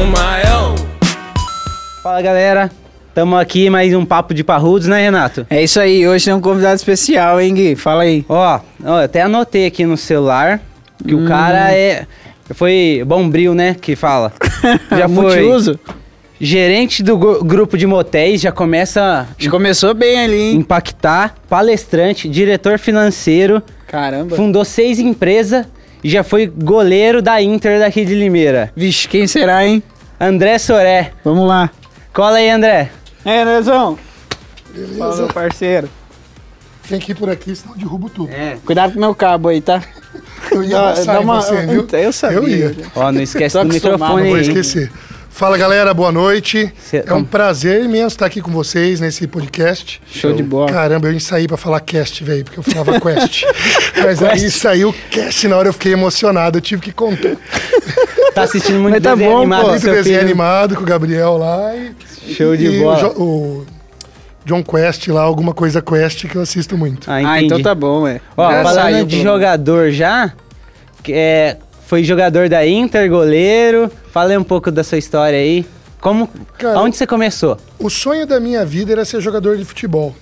on my own. Fala galera, tamo aqui mais um papo de parrudos, né Renato? É isso aí, hoje tem um convidado especial, hein, Gui? Fala aí. Ó, ó, eu até anotei aqui no celular que Hum. o cara é. Foi bombril, né? Que fala. Já foi Multiuso? gerente do gru- grupo de motéis, já começa Já começou bem ali, hein? impactar, palestrante, diretor financeiro, Caramba. fundou seis empresas e já foi goleiro da Inter daqui de Limeira. Vixe, quem será, hein? André Soré. Vamos lá. Cola aí, André. É, Andrezão. Fala, Beleza? meu parceiro. Tem que ir por aqui, senão eu derrubo tudo. É. Cuidado com o meu cabo aí, tá? Eu ia Dá- uma- você, viu? Eu sabia. Eu ia. Ó, não esquece do microfone Não vou aí. esquecer. Fala galera, boa noite. Cê- é um prazer imenso estar aqui com vocês nesse podcast. Show de bola. Caramba, eu ensaiei pra falar cast, velho, porque eu falava quest. Mas aí saiu cast na hora, eu fiquei emocionado, eu tive que contar. Tá assistindo muito Mas tá desenho bom, animado Muito seu desenho filho. animado com o Gabriel lá e, Show de e bola. O, o John Quest lá, alguma coisa Quest que eu assisto muito. Ah, Ah, então tá bom, é. Ó, Já falando saiu, de jogador já, que é, foi jogador da Inter, goleiro. Fala aí um pouco da sua história aí. Como, Cara, onde você começou? O sonho da minha vida era ser jogador de futebol.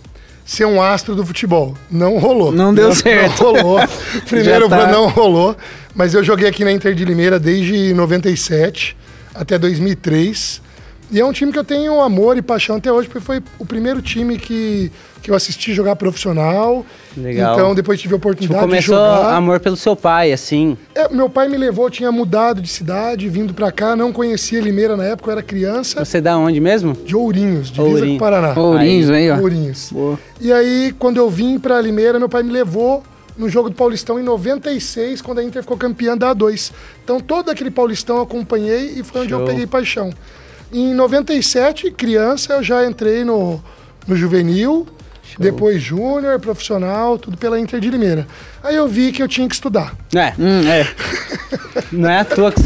Ser um astro do futebol. Não rolou. Não deu certo. Não rolou. Primeiro tá. não rolou. Mas eu joguei aqui na Inter de Limeira desde 97 até 2003. E é um time que eu tenho amor e paixão até hoje, porque foi o primeiro time que, que eu assisti jogar profissional. Legal. Então depois tive a Tipo, oportunidade de começou jogar. amor pelo seu pai, assim. É, meu pai me levou, tinha mudado de cidade, vindo pra cá, não conhecia Limeira na época, eu era criança. Você da onde mesmo? De Ourinhos, divisa Ourinhos. com o Paraná. Ourinhos aí, ó. Ourinhos. Boa. E aí, quando eu vim pra Limeira, meu pai me levou no jogo do Paulistão em 96, quando a Inter ficou campeã da A2. Então, todo aquele Paulistão eu acompanhei e foi onde Show. eu peguei paixão. Em 97, criança, eu já entrei no, no juvenil, depois júnior, profissional, tudo pela Inter de Limeira. Aí eu vi que eu tinha que estudar. É, Hum, é. não é à toa que...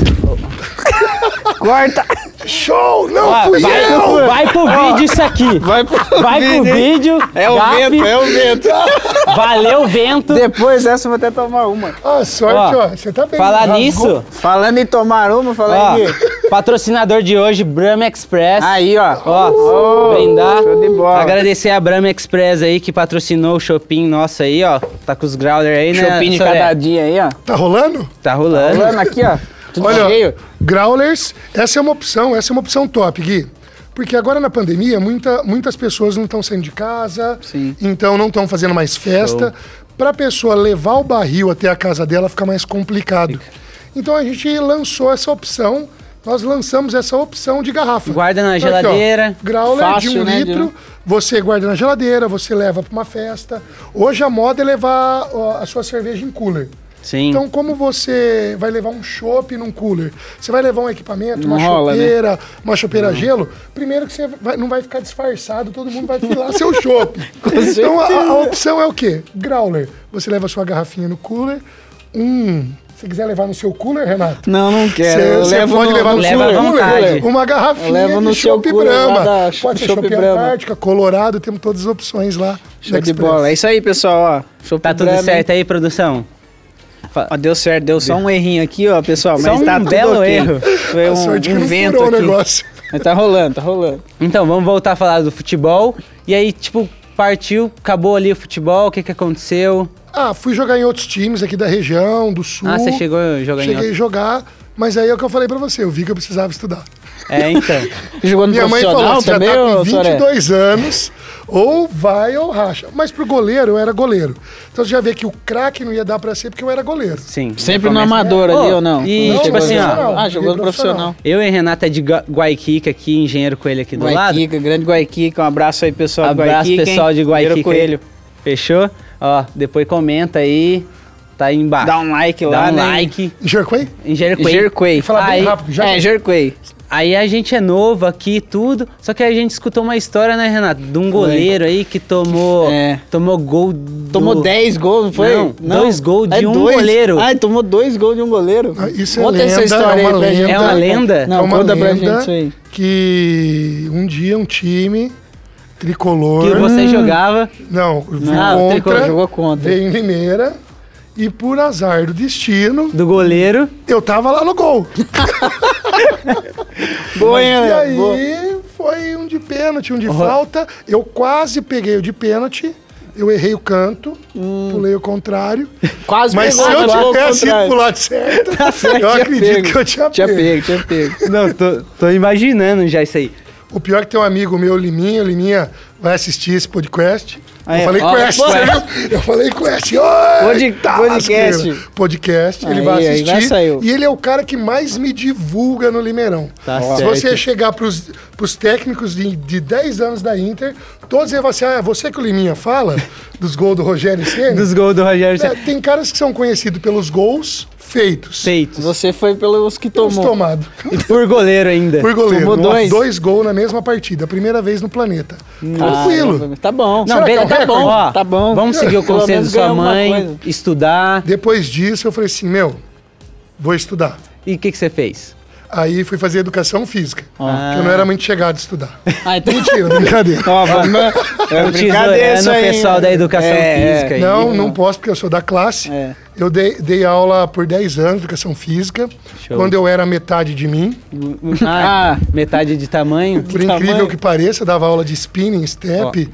Corta! Show! Não Ó, fui vai, eu! pro, vai pro vídeo isso aqui. Vai pro Vai pro vídeo, hein? vídeo. É o vento, é o vento. Valeu, vento. Depois dessa eu vou até tomar uma. Ah, sorte, Ó, ó. Você tá bem. Falar rasgou. nisso, Falando em tomar uma, fala ó, aí, Gui. patrocinador de hoje, Brahma Express. Aí, ó. Ó, brindar. show de bola. Agradecer a Brahma Express aí que patrocinou o shopping nosso aí, ó. Tá com os growler aí, né? Chopin de Soré? cada dia aí, ó. Tá rolando? Tá rolando. Falando aqui, ó. Tudo Olha, cheio. Growlers, essa é uma opção, essa é uma opção top, Gui. Porque agora na pandemia, muita, muitas pessoas não estão saindo de casa, Sim. então não estão fazendo mais festa. Para a pessoa levar o barril até a casa dela fica mais complicado. Então a gente lançou essa opção, nós lançamos essa opção de garrafa. Guarda na Aqui, ó, geladeira. growler Fácil, de um né, de- litro, você guarda na geladeira, você leva para uma festa. Hoje a moda é levar ó, a sua cerveja em cooler. Sim. Então, como você vai levar um chopp num cooler, você vai levar um equipamento, uma rola, né? chopeira, uma chopeira gelo, primeiro que você vai- não vai ficar disfarçado, todo mundo vai filar seu chopp. então, a, a opção é o quê? Growler. Você leva a sua garrafinha no cooler, um... Se quiser levar no seu cooler, Renato, Não, não quero. você pode no, levar no leva seu cooler uma garrafinha Eu levo no de seu chopp Brahma. da Pode ser Chopp Brahma. Antártica, Colorado, temos todas as opções lá. Show de bola. É isso aí, pessoal, ó. Show Tá tudo certo aí, produção? Ó, deu certo, deu só um errinho aqui, ó, pessoal. Mas um tá tudo belo ok. erro. Foi um, sorte que um não vento furou o aqui. negócio. Mas tá rolando, tá rolando. Então, vamos voltar a falar do futebol. E aí, tipo, partiu, acabou ali o futebol, o que que aconteceu? Ah, fui jogar em outros times aqui da região, do sul. Ah, você chegou a jogar em Cheguei outro. a jogar, mas aí é o que eu falei pra você, eu vi que eu precisava estudar. É, então. Jogou no Minha mãe profissional falou, você já também, tá com ô, Soré? 22 anos, ou vai ou racha. Mas pro goleiro, eu era goleiro. Então você já vê que o craque não ia dar pra ser porque eu era goleiro. Sim. Sempre no Começa- amador ali Ô, ou não? e, Não, tipo assim, no ó, profissional. Ah, jogou no profissional. profissional. Eu e Renata é de Gua- Guaiquica aqui, engenheiro coelho aqui do lado. Guaiquica, grande Guaiquica. Um abraço aí, pessoal Abraço, Guaiquica. pessoal hein? de Guaiquica. Coelho. Fechou? Ó, depois comenta aí. Tá aí embaixo. Dá um like Dá lá, um né? like. Jerquei? Engenheiro coelho. Jerquei. Fala bem Aí- rápido, já. É, Jerquei. Aí a gente é novo aqui, tudo. Só que a gente escutou uma história, né, Renato? De um goleiro aí que tomou. É. Tomou gol. do- Tomou 10 gols, não foi? Não, dois gols de É um dois. goleiro. Ai, tomou dois gols de um goleiro. Ah, Isso é Conta lenda, essa história é aí uma pra gente. lenda. É uma lenda? Não, é uma conta pra lenda gente isso aí. que um dia um time tricolor... Que você jogava. Não, Ah, o contra, tricolor jogou contra. veio em Limeira e por azar do destino, Do goleiro. eu tava lá no gol. Boa, hein, E Léo? Boa. aí foi um de pênalti, um de falta. Eu quase peguei o de pênalti. Eu errei o canto, pulei o contrário. Quase Mas se pegou, eu mas ao tivesse ido pro lado certo, Tá certo, eu tinha acredito pego. que eu tinha, Tinha pego. pego, tinha pego. Não, tô, tô imaginando já isso aí. O pior é que tem um amigo meu, Liminha. O Liminha vai assistir esse podcast. Ah, eu é? falei Ó, quest, viu? Eu falei quest. Oi, Pod- tá podcast. lasqueira. Podcast, ele Aí, vai aí, assistir. vai saiu. E ele é o cara que mais me divulga no Limeirão. Tá Se certo. você chegar pros, pros técnicos de, de 10 anos da Inter, todos eles vão assim, ah, você que o Liminha fala, dos gols do Rogério Ceni. Dos gols do Rogério É, Ceni. tem caras que são conhecidos pelos gols feitos. feitos. Você foi pelos que Pelos tomou. tomados. E por goleiro ainda. Por goleiro. Tomou dois. Dois gols na mesma partida. Primeira vez no planeta. Tranquilo. Caramba, Tá bom. Será que é um tá bom, Ó, tá bom. Vamos seguir o conselho da sua mãe, estudar. Depois disso, eu falei assim, meu, vou estudar. E o que, que você fez? Aí fui fazer educação física. Ah. Que eu não era muito chegado a estudar. Ah, então... Mentira, brincadeira. Vamos... É O brincadeira tesourando isso o aí, pessoal da educação É, física aí. Não, não posso porque eu sou da classe. É. Eu dei, dei aula por 10 anos de educação física. Show. Quando eu era metade de mim. Ah, metade de tamanho. Por incrível tamanho? que pareça, eu dava aula de spinning, step,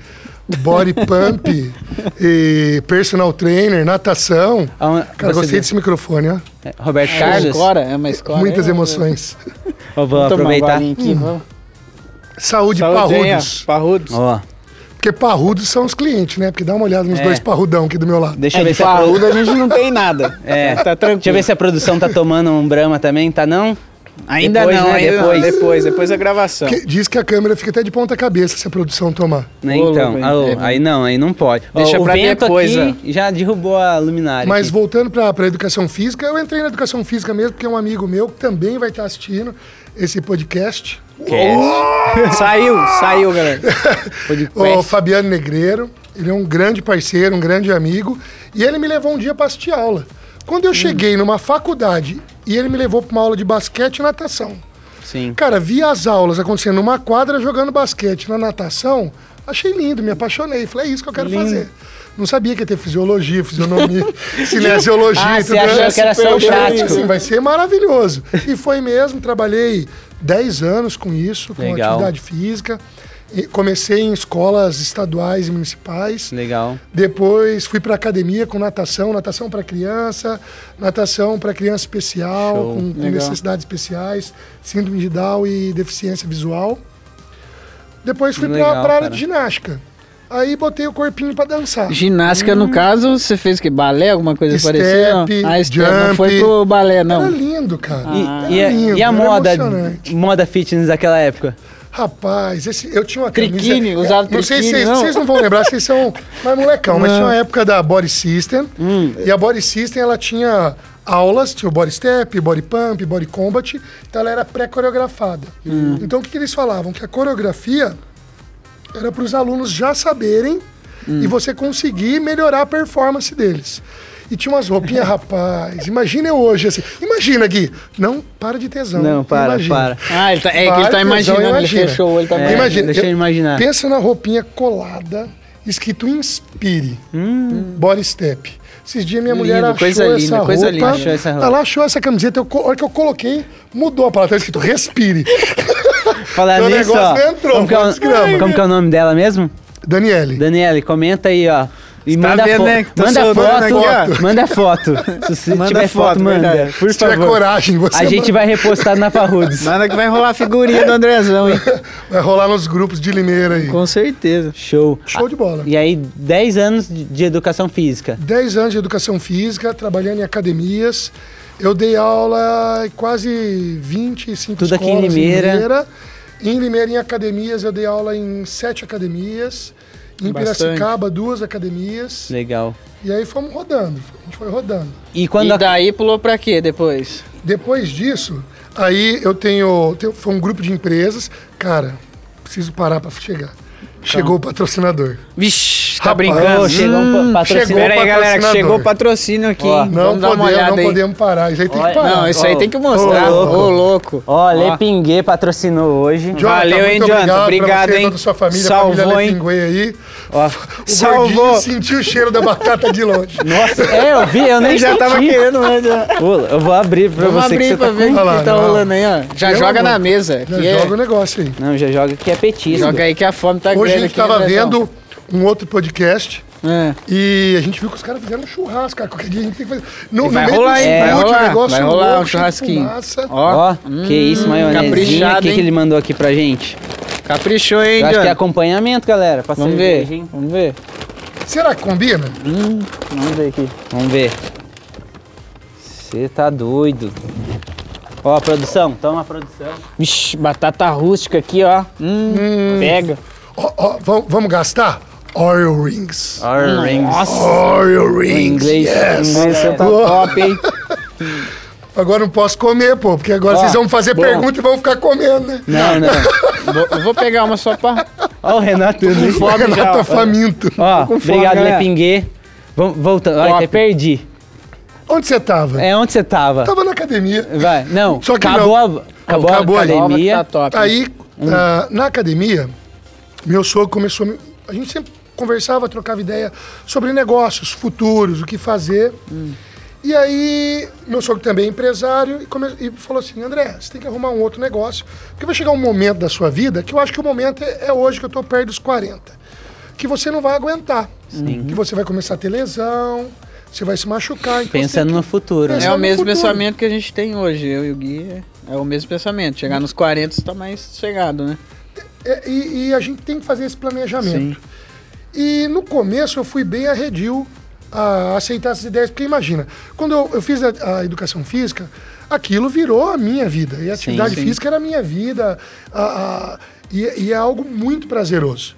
body pump, e personal trainer, natação. Aonde- Cara, gostei viu? desse microfone, ó. É, Roberto É Carlos? escora, é uma escora. Muitas É, emoções. Eu vou Vamos um aproveitar. golinho aqui, vamos. Saúde, Saúde, parrudos. Parrudos. Ó, Porque parrudos são os clientes, né? Porque dá uma olhada nos É. dois parrudão aqui do meu lado. deixa eu É, ver se a, pro- parrudo a gente não tem nada. é, tá tranquilo. Deixa eu ver se a produção tá tomando um Brahma também, tá não? Ainda Depois, não, né? ainda Depois. não. Depois, depois da gravação. Porque diz que a câmera fica até de ponta cabeça se a produção tomar. Né, então, é- aí não, aí não pode. Ó, Deixa o pra vento depois, aqui já derrubou a luminária. Mas aqui. voltando para a educação física, eu entrei na educação física mesmo, porque é um amigo meu que também vai estar assistindo esse podcast. Saiu, saiu, galera. O Fabiano Negreiro. Ele é um grande parceiro, um grande amigo. E ele me levou um dia para assistir aula. Quando eu cheguei numa faculdade e ele me levou para uma aula de basquete e natação. Sim. Cara, vi as aulas acontecendo numa quadra jogando basquete na natação. Achei lindo, me apaixonei. Falei, é isso que eu quero fazer. Não sabia que ia ter fisiologia, fisionomia, cinesiologia Ah, você tudo achou mais. que era só o prático. Assim, vai ser maravilhoso. E foi mesmo, trabalhei 10 anos com isso, com Legal. atividade física. E Comecei em escolas estaduais e municipais. Legal. Depois fui para academia com natação, natação para criança, natação para criança especial, Show. com, com necessidades especiais, síndrome de Down e deficiência visual. Depois fui para a área cara. de ginástica. Aí botei o corpinho para dançar. Ginástica, no caso, você fez o quê? Balé, alguma coisa Step, parecida? Ah, step. Não jump. foi pro balé, Era não. lindo, cara. E, e a, Era lindo, e a era moda, moda fitness daquela época? Rapaz, esse, eu tinha uma Triquine, camisa... usava Não sei se vocês, não? vocês não vão lembrar, vocês são mais molecão, mas Não. tinha uma época da Body System. Hum. E a Body System, ela tinha aulas, tinha o Body Step, Body Pump, Body Combat. Então ela era pré-coreografada. Hum. Então o que, que eles falavam? Que a coreografia era para os alunos já saberem Hum. e você conseguir melhorar a performance deles. E tinha umas roupinhas, rapaz. Imagina eu hoje assim. Imagina, Gui. Não, para de tesão. Não, para, Imagina. para. Ah, ele tá, é que ele tá tesão, imaginando, ele imagina. fechou o olho, tá É? Imagina, deixa eu imaginar. Pensa na roupinha colada, escrito Inspire, Body Step. Esses dias minha mulher Lindo, achou coisa essa linda, roupa. coisa linda. Achou essa roupa. Ela achou essa camiseta, eu, a hora que eu coloquei, mudou a palavra, tá escrito Respire. Falar nisso, ó. negócio não entrou, como, que é o, como que é o nome dela mesmo? Daniele. Daniele, comenta aí, ó. E tá manda, vendo, fo né, que tô manda soltando foto, aqui, manda foto. Se você Manda tiver foto, foto, manda. verdade. Por Se tiver favor. coragem, você A gente vai repostar na Parrudes. Nada que vai rolar a figurinha do Andrezão, hein? vai rolar nos grupos de Limeira aí. Com certeza. Show. Show de bola. E aí, 10 anos de educação física. 10 anos de educação física, trabalhando em academias. Eu dei aula em quase 25 Tudo aqui em escolas Limeira. Em Limeira, em academias, eu dei aula em sete academias. Em Bastante. Piracicaba, duas academias. Legal. E aí fomos rodando. A gente foi rodando. E quando e a- daí pulou pra quê depois? Depois disso, aí eu tenho, tenho- Foi um grupo de empresas. Cara, preciso parar para chegar. Chegou o patrocinador. Vixe, tá brincando. Ô, chegou um Hum, patrocínio. chegou Pera aí, galera, que chegou o patrocínio aqui, Ó, hein? Não Vamos dar uma podemos, olhada não aí. podemos parar. Isso aí tem Olha, que parar. Não, isso aí tem que mostrar. ô, Ô, louco. louco. Ó, Pinguê patrocinou hoje. Jonathan, Valeu, hein, Jonathan? Obrigado, Obrigado, pra você, hein? toda sua família, Salvou, família aí. Ó, O Salvou. sentiu o cheiro da batata de longe. nossa, é, eu vi, eu nem já senti. tava querendo, né? Eu vou abrir pra Vamos você que abrir você pra tá ver o que, Olha tá rolando aí, ó. Já joga na mesa. Já é- joga o negócio aí. Não, já joga que é petisco. Joga aí que a fome tá Hoje a grande gente tava vendo um outro podcast É. e a gente viu que os caras fizeram um churrasco, cara. Qualquer dia a gente tem que fazer. No, vai meio rolar, hein? Vai monte de rolar, negócio vai rolar louco, um churrasquinho. Ó, Ó, que isso, maionezinha. O caprichado, que, que hein? ele mandou aqui pra gente? caprichou, hein, Eu acho que é acompanhamento, galera. Pra Vamos ver, hein? vamos ver. Será que combina? Vamos ver aqui. Vamos ver. Você tá doido. Ó, produção, toma a produção. Vixe, batata rústica aqui, ó. Hum, pega. Ó, ó, vamos gastar? Oil rings. Our rings. Nossa, Oil rings. inglês, yes. inglês você tá top, hein? Agora não posso comer, pô, porque agora Ó, vocês vão fazer bom. pergunta e vão ficar comendo, né? Não, não. vou, eu vou pegar uma só pra... Ó o Renato. né? fome o Renato já, tá faminto. Ó, com fome, obrigado, galera. Lepinguê. Voltando. Ai, Top. até perdi. Onde você tava? É, onde você tava? Tava na academia. Vai. Não, Só que acabou, não. A, acabou, Acabou a aí. academia. Tá top. Aí, ah, na academia, meu sogro começou. a me- A gente sempre conversava, trocava ideia sobre negócios futuros, o que fazer. E aí, meu sogro também é empresário e, come- e falou assim: André, você tem que arrumar um outro negócio, porque vai chegar um momento da sua vida que eu acho que o momento é, é hoje, que eu tô perto dos 40, que você não vai aguentar. Que você vai começar a ter lesão, você vai se machucar. então Pensando no futuro, né? É o mesmo futuro. pensamento que a gente tem hoje, eu e o Gui. É, é o mesmo pensamento. Chegar nos 40 você tá mais chegado, né? É, e, e a gente tem que fazer esse planejamento. E no começo eu fui bem arredio a aceitar essas ideias, porque imagina, quando eu, eu fiz a, a educação física, aquilo virou a minha vida. E a atividade sim. física era a minha vida. a- a- e, e é algo muito prazeroso.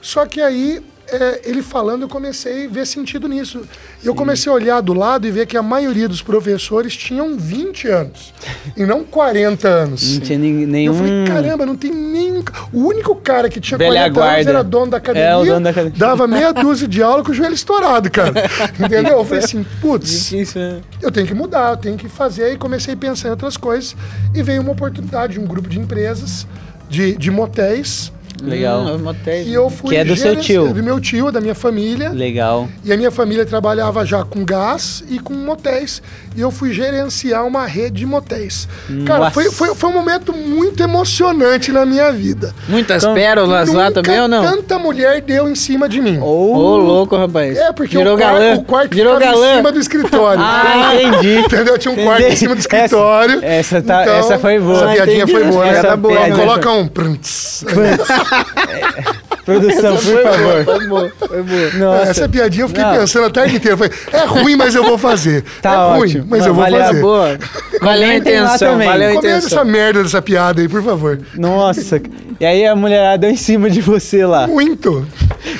Só que aí, é, ele falando, eu comecei a ver sentido nisso. Eu comecei a olhar do lado e ver que a maioria dos professores tinham 20 anos e não 40 anos. Não tinha nenhum. Eu falei, caramba, não tem nem. O único cara que tinha Velha 40 anos era dono da academia. É, o dono da academia. Dava meia dúzia de aula com o joelho estourado, cara. Entendeu? Eu falei assim, putz, né? eu tenho que mudar, eu tenho que fazer. E comecei a pensar em outras coisas. E veio uma oportunidade de um grupo de empresas, de, de motéis. Legal. Hum, motéis. E eu fui. Que é do seu tio. Do meu tio, da minha família. Legal. E a minha família trabalhava já com gás e com motéis. E eu fui gerenciar uma rede de motéis. Cara, Nossa. foi, foi, foi um momento muito emocionante na minha vida. Muitas Então, pérolas lá também ou não? tanta mulher deu em cima de mim. Ô, Ou. louco, rapaz. É, porque Virou o, quarto, galã. o quarto Virou ficava galã. em cima do escritório. Ah, entendi. Entendeu? Tinha um quarto em cima do Essa- escritório. essa tá- Então, essa foi boa. Essa piadinha entendi. foi boa, né? Essa Tá boa. Coloca um... Produção, por favor. Foi boa, foi boa. Nossa. Essa piadinha eu fiquei Não. pensando a tarde inteira. Falei, é ruim, mas eu vou fazer. Tá é ruim, ótimo. mas eu vou Valeu a fazer. Boa. Valeu a intenção, também. valeu a Comenta intenção. essa merda dessa piada aí, por favor. Nossa. E aí a mulherada deu em cima de você lá. Muito.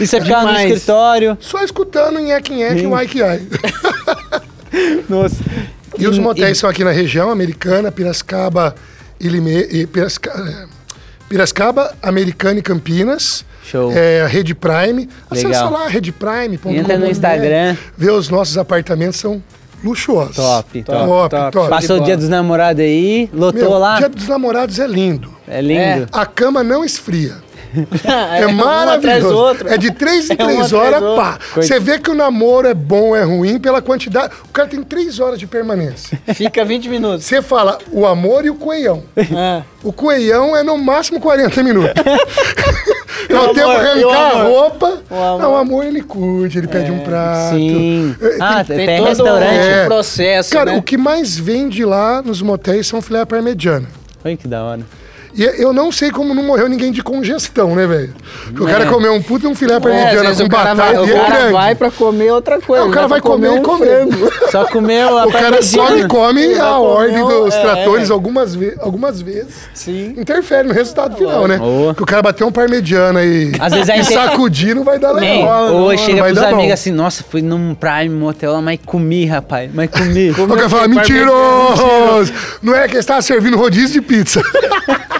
E você ficava no Demais. escritório. Só escutando em Eck e Ike Ai. Nossa. E os motéis são aqui na região americana, Piracicaba, Ilime, e Piracicaba, é, Piracicaba, Americana e Campinas. Show. É, Rede Prime. Acessa Legal. lá, redeprime.com. Entra no Instagram. Vê os nossos apartamentos, são luxuosos. Top, top. Top, top. top. Passou o dia dos namorados aí, lotou Meu, lá. Dia dos namorados é lindo. É lindo. A cama não esfria. É É, maravilhoso. É de três em É três atrás horas, pá. Você vê que o namoro é bom ou é ruim pela quantidade. O cara tem três horas de permanência. Fica 20 minutos. Você fala o amor e o coelhão. Ah. O coelhão é no máximo 40 minutos. é o amor, tempo arrancar a roupa. O amor? Não, o amor ele curte, ele pede um prato. Sim. É, Ah, tem, Tem, todo restaurante. É. um processo, Cara, né? o que mais vende lá nos motéis são filé parmegiana. Olha que da hora. E eu não sei como não morreu ninguém de congestão, né, velho? Porque o cara É. comeu um puta um filé É, parmegiana vezes com batata vai, o e é cara vai pra comer outra coisa. É, o cara pra vai comer e um comer. frango. Só comeu a O cara só me come a comer ordem um- dos é, tratores é. algumas, ve algumas vezes. Sim. Interfere no resultado final, né? Boa. Porque o cara bateu um parmegiana e, Às vezes e sacudir não vai dar Man, legal. ou chega pros amigos assim, nossa, fui num Prime Motel lá, mas comi, rapaz, mas comi. O cara fala, mentiroso! Não é que estava servindo rodízio de pizza.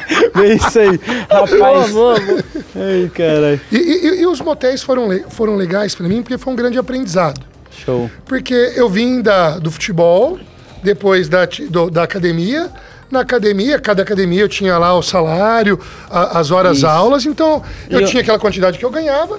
É isso aí. Rapaz. boa, boa. Ai, caralho. E, e- e os motéis foram, foram legais pra mim porque foi um grande aprendizado. Show. Porque eu vim da, do futebol, depois da, do- da academia. Na academia, cada academia eu tinha lá o salário, a- as horas Isso. aulas, então eu eu- tinha aquela quantidade que eu ganhava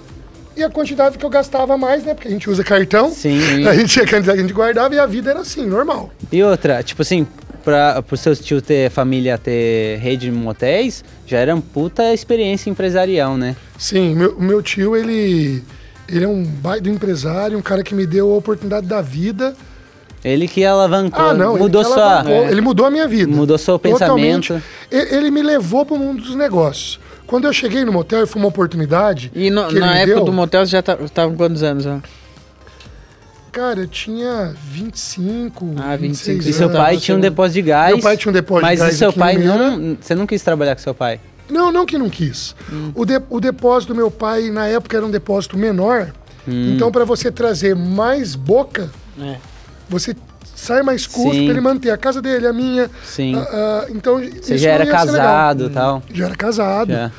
e a quantidade que eu gastava mais, né? Porque a gente usa cartão. Sim. A gente tinha a quantidade que a gente guardava e a vida era assim, normal. E outra, tipo assim, pra, pro seus tio ter família ter rede de motéis, já era uma puta experiência empresarial, né? Sim, meu, o meu tio, ele, ele é um baita empresário, um cara que me deu a oportunidade da vida. Ele que alavancou, Ah, não, mudou ele, sua. alavancou, ele mudou a minha vida. Mudou seu Totalmente. pensamento. E- Ele me levou para o mundo dos negócios. Quando eu cheguei no motel, foi uma oportunidade. E no- que ele na me época deu. do motel você já tá- tava com quantos anos? ó? Cara, eu tinha 25, Ah, 25. 26 E seu anos. pai Você tinha um depósito de gás. Meu pai tinha um depósito de Mas gás e seu pai não. Você não quis trabalhar com seu pai? Não, não que não quis. Hum. O, de- o depósito do meu pai, na época, era um depósito menor. Hum. Então, para você trazer mais boca, É. você sai mais custo Sim. para ele manter a casa dele, a minha. Sim. Ah, ah, então, Você isso já era casado e tal. Já era casado. Já.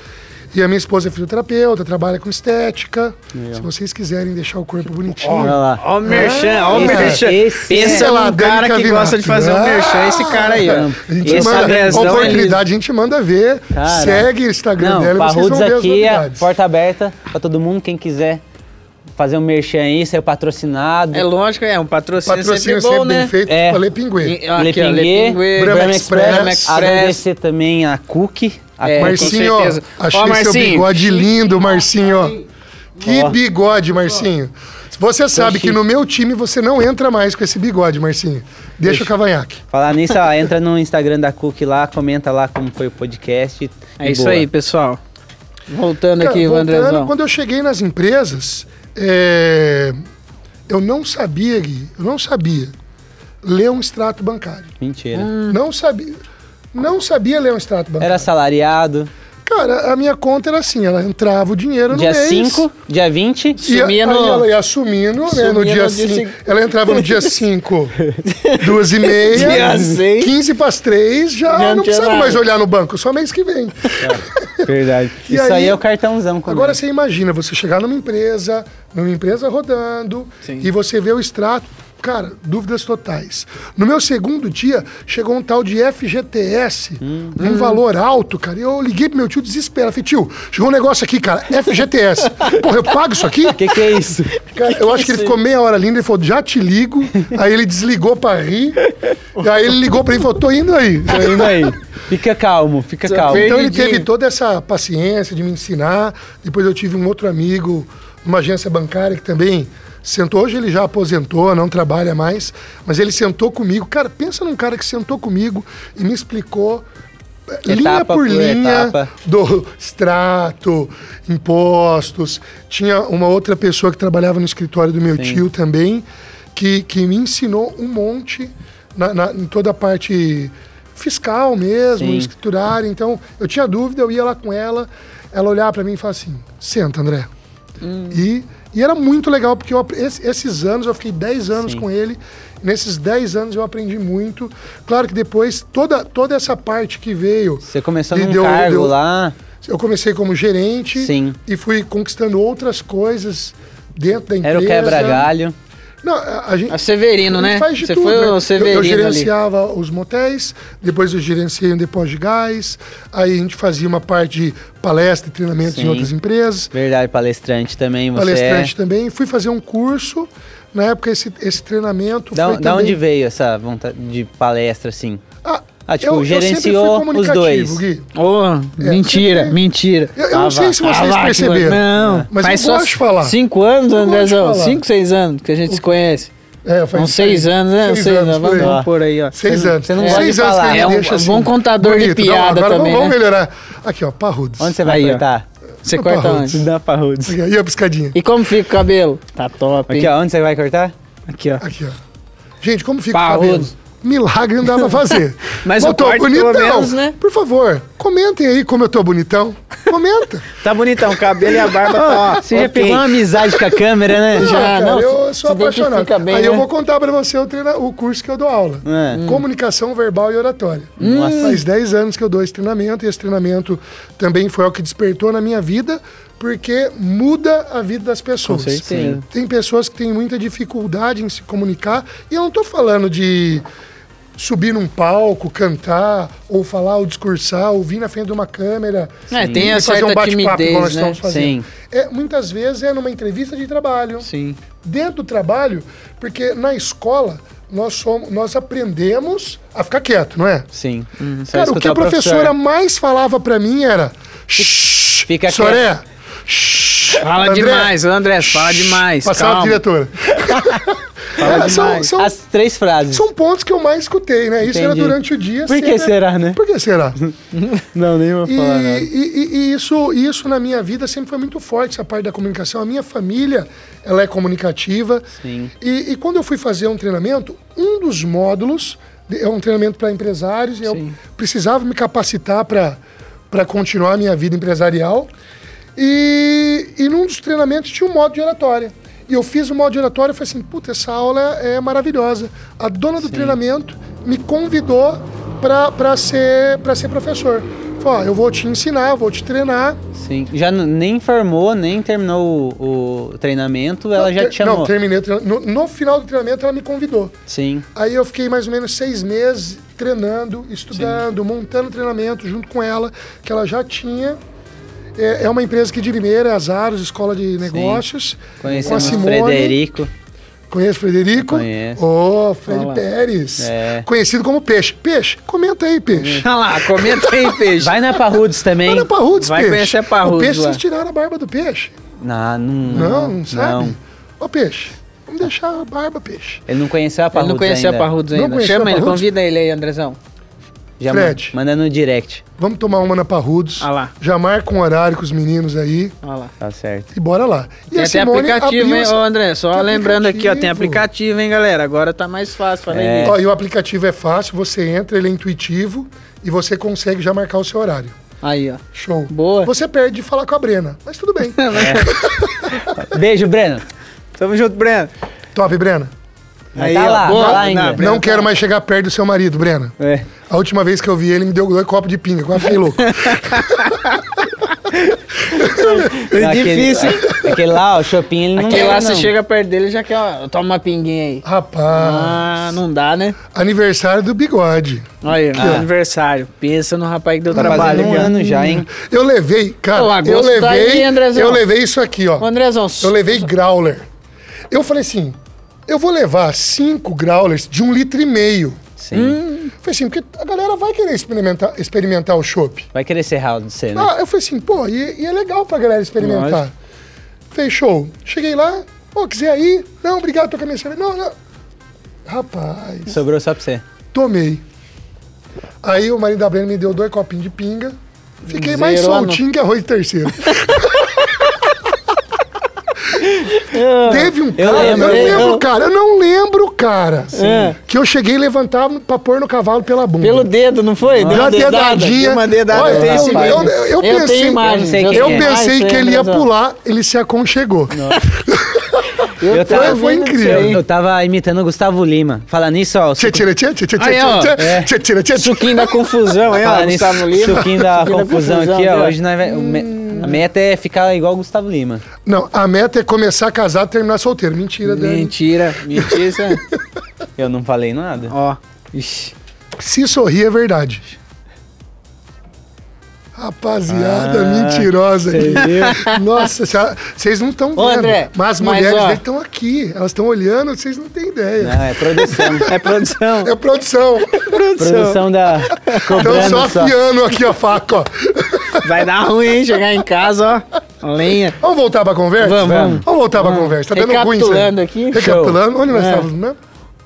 E a minha esposa é fisioterapeuta, trabalha com estética. Legal. Se vocês quiserem deixar o corpo bonitinho. Olha lá. Ó o merchan, ó o Esse- merchan. esse Pensa é lá, cara que gosta de fazer um Cavinato. merchan, esse cara aí, ó. A gente Esse manda, ele- oportunidade, a gente manda ver. Cara. Segue o Instagram Não, dela e vocês vão ver as aqui, a novidades. porta aberta pra todo mundo, quem quiser fazer um merchan aí, ser patrocinado. É lógico, é um patrocínio, Patrocínio sempre bom, sempre né? bem feito É. com a Lepinguê. E- ó, Lepinguê, Lepinguê, Brahma Express. Express, Express. agradecer também a Cookie. A É. Marcinho, ó, certeza. achei Ó, seu Marcinho. bigode lindo, Marcinho, ó. Que Ó. bigode, Marcinho. Você sabe que no meu time você não entra mais com esse bigode, Marcinho. Deixa o cavanhaque. Falar nisso, ó, entra no Instagram da Cookie lá, comenta lá como foi o podcast. É isso boa. aí, pessoal. Voltando Cara, aqui, o voltando, Andrezão. quando eu cheguei nas empresas, é, eu não sabia, Gui, eu não sabia ler um extrato bancário. Mentira. Não sabia. Não sabia ler um extrato bancário. Era assalariado. Cara, a minha conta era assim, ela entrava o dinheiro no Dia mês. 5, dia 20. E Sumia aí no- ela ia assumindo, né? No dia no dia 5. cinco. Ela entrava no dia 5, duas e meia. Dia seis. 15 para as 3, já, Já não precisava mais olhar no banco, só mês que vem. Verdade. E Isso aí, aí- é o cartãozão. comigo. Agora você imagina, você chegar numa empresa, numa empresa rodando, Sim. e você vê o extrato. Cara, dúvidas totais. No meu segundo dia, chegou um tal de FGTS, Hum. um valor alto, cara. E eu liguei pro meu tio desesperado. Falei, tio, chegou um negócio aqui, cara, FGTS. Porra, eu pago isso aqui? O que, que é isso? Cara, eu acho que ele ficou meia hora linda, ele falou, já te ligo. Aí ele desligou pra rir. E aí ele ligou pra mim e falou, tô indo aí. Tô indo aí. Fica calmo, fica calmo. Então ele teve toda essa paciência de me ensinar. Depois eu tive um outro amigo, numa agência bancária, que também sentou. Hoje ele já aposentou, não trabalha mais. Mas ele sentou comigo. Cara, pensa num cara que sentou comigo e me explicou. eh, linha Etapa por por linha etapa. do extrato, impostos. Tinha uma outra pessoa que trabalhava no escritório do meu Sim. tio também, que, que me ensinou um monte na, na- em toda a parte fiscal mesmo, Sim. escriturária. Então, eu tinha dúvida, eu ia lá com ela, ela olhava para mim e falava assim: senta, André. E, e era muito legal, porque eu, esses anos, eu fiquei 10 anos Sim. com ele. Nesses 10 anos eu aprendi muito. Claro que depois, toda, toda essa parte que veio, Você começou num deu- cargo deu- lá. eu comecei como gerente Sim. e fui conquistando outras coisas dentro da empresa. Era o quebra-galho. Não, a, gente, A Severino, a gente né? faz de Você tudo, foi né? o Eu- Eu, Severino ali. gerenciava os motéis, depois eu gerenciei um depósito de gás, aí a gente fazia uma parte de palestra e treinamentos em Sim. outras empresas, Verdade, palestrante também. Você palestrante também. Fui fazer um curso, na época esse, esse treinamento é... Da, foi da também... onde veio essa vontade de palestra, assim? Ah, tipo, eu, eu gerenciou os comunicativo, dois. Gui. Ô, mentira, sempre- mentira. Eu, eu não Ah, sei vá. se vocês Ah, que- perceberam. Não, Mas faz eu só gosto de falar. Cinco anos, Eu de Andrezão? falar. Cinco, seis anos que a gente se conhece. É, faz Uns seis anos, né? Seis Seis anos, anos, por aí. vamos por aí, ó. Seis anos. você não É, gosta Seis de anos que falar. ele É um deixa assim. bom contador de bonito. Não, piada também, Vamos, né? vamos melhorar. Aqui, ó, parrudos. Onde você vai Aí, ó. cortar? Você corta Rudes. onde? Dá parrudos. E a piscadinha? E como fica o cabelo? Tá top, hein? Aqui, ó, onde você vai cortar? Aqui, ó. Aqui, ó. Gente, como fica o Parrudo. cabelo? Milagre não dá pra fazer. Mas eu o tô corte, pelo bonitão. menos, né? Por favor, comentem aí como eu tô bonitão. Comenta. Tá bonitão, o cabelo e a barba tá, ó. Você já ok. pegou uma amizade com a câmera, né? Já. Cara, não, eu se sou apaixonado. bem, aí eu né? vou contar pra você o, treina- o curso que eu dou aula. É. Comunicação verbal e oratória. Nossa. Faz 10 anos que eu dou esse treinamento e esse treinamento também foi o que despertou na minha vida, porque muda a vida das pessoas. Com certeza. Tem pessoas que têm muita dificuldade em se comunicar e eu não tô falando de subir num palco, cantar, ou falar, ou discursar, ou vir na frente de uma câmera. É, e tem a fazer um bate-papo timidez, nós né? estamos fazendo. Sim. É, muitas vezes é numa entrevista de trabalho, Sim. dentro do trabalho, porque na escola nós, somos, nós aprendemos a ficar quieto, não é? Sim. Uhum. Cara, o que a professora professor. mais falava pra mim era. Shhh, Fica Soré. shhh, Fala André, demais, André, fala demais. Passava a calma. diretora. Fala É, são, são, As três frases. são pontos que eu mais escutei, né? Isso era durante o dia. Por que sempre- será, né? Por que será? Não, nem vou E, falar e- e- e isso, isso na minha vida sempre foi muito forte, essa parte da comunicação. A minha família, ela é comunicativa. Sim. E, e quando eu fui fazer um treinamento, um dos módulos de- é um treinamento para empresários. E eu precisava me capacitar para continuar a minha vida empresarial. E, e num dos treinamentos tinha um modo de oratória. E eu fiz o modo de oratória e falei assim, puta, essa aula é maravilhosa. A dona do treinamento me convidou para ser, pra ser professor. Falou, ó, eu vou te ensinar, vou te treinar. Sim. Já nem formou, nem terminou o, o treinamento, ela já Ter- te chamou. Não, terminei. No, no final do treinamento ela me convidou. Sim. Aí eu fiquei mais ou menos seis meses treinando, estudando, montando treinamento junto com ela, que ela já tinha. É, é uma empresa que de Limeira, Azaros, Escola de Negócios. Com a Conhecemos o Simone. Frederico. Conhece o Frederico? Conheço. Ô, Fred Olá. Pérez. É. Conhecido como Peixe. Peixe, comenta aí, Peixe. Olha lá, comenta aí, peixe. Vai na Parrudos também. Olha Parrudos, Vai Peixe. conhecer a Parrudos O Peixe, lá. vocês tiraram a barba do Peixe? Não, não, Não, não sabe? Não. Ô, Peixe, vamos deixar a barba, Peixe. Ele não conheceu a Ele Parrudos não conhecia ainda. a Parrudos Não ainda. conhecia Chama a ele, Parrudos? convida ele aí, Andrezão. Já Fred. ma- manda no direct. Vamos tomar uma na Parrudos. Ah lá. Já marca um horário com os meninos aí Olha lá. Tá certo. e bora lá. E Tem a até Simone aplicativo, hein, ô André? Só Tem lembrando aqui, ó, tem aplicativo. aplicativo, hein, galera? Agora tá mais fácil, falei É. Ó, e o aplicativo é fácil, você entra, ele é intuitivo e você consegue já marcar o seu horário. Aí, ó. Show. Boa. Você perde de falar com a Brena, mas tudo bem. Beijo, Breno. Tamo junto, Breno. Top, Brena. Mas tá ó, lá, boa. tá lá ainda. Não, quero mais chegar perto do seu marido, Brena. É. A última vez que eu vi ele, me deu dois copos de pinga, quase fiquei louco. É Aquele- difícil. Aquele lá, ó, o Chopin, ele não Aquele quer, lá, não. você chega perto dele já quer, ó, toma uma pinguinha aí. Rapaz, Ah, não dá, né? aniversário do bigode. Olha aí, Ah. aniversário. Pensa no rapaz que deu Tá trabalho. um ó. ano já, hein? Eu levei, cara, Ô, eu agosto tá levei, aí, eu levei isso aqui, ó. Ô, Andrezão, Eu levei growler. Eu falei assim, eu vou levar cinco growlers de um litro e meio. Sim. Hum. Falei assim, porque a galera vai querer experimentar, experimentar o chopp. Vai querer ser real de você, né? Ah, eu falei assim, pô, e, e é legal pra galera experimentar. Lógico. Falei, show. Cheguei lá, pô, quiser ir? Não, obrigado, tô com a minha cerveja. Não, não. Rapaz, Sobrou só pra você. tomei. Aí o marido da Brenda me deu dois copinhos de pinga. Fiquei mais Zerou a soltinho que arroz terceiro. Teve um cara, eu, lembro, não eu- lembro, cara, eu não lembro, cara, É. que eu cheguei e levantava pra pôr no cavalo pela bunda. Pelo dedo, não foi? Deu uma dedadinha. Deu uma dedada. Olha, eu eu- eu- eu- eu pensei- eu eu Eu é. pensei isso que aí, ele ia pular, ele se aconchegou. Eu, Eu tava- foi incrível. Eu tava imitando o Gustavo Lima. Fala nisso, ó. Tchê. Suquinho da confusão, hein, ó, Fala nisso, Gustavo Lima. suquinho da confusão aqui, ó. Hoje nós a meta é ficar igual o Gustavo Lima. Não, a meta é começar a casar e terminar solteiro. Mentira, Dani. Mentira, mentira. Eu não falei nada. Ó, ixi. Se sorrir é verdade. Rapaziada Ah, mentirosa aqui. Nossa, cê- vocês não estão vendo. Ô, André, mas as mas, mulheres ó. dele estão aqui. Elas estão olhando, vocês não têm ideia. Não, é produção. É produção. É produção. produção da. Estão só só. afiando aqui a faca, ó. Vai dar ruim, hein? Chegar em casa, ó. Lenha. Vamos voltar pra conversa? Vamos, vamos. Vamos voltar pra conversa. Tá dando ruim isso. Recapitulando aqui. Recapitulando. Onde nós É. estávamos mesmo?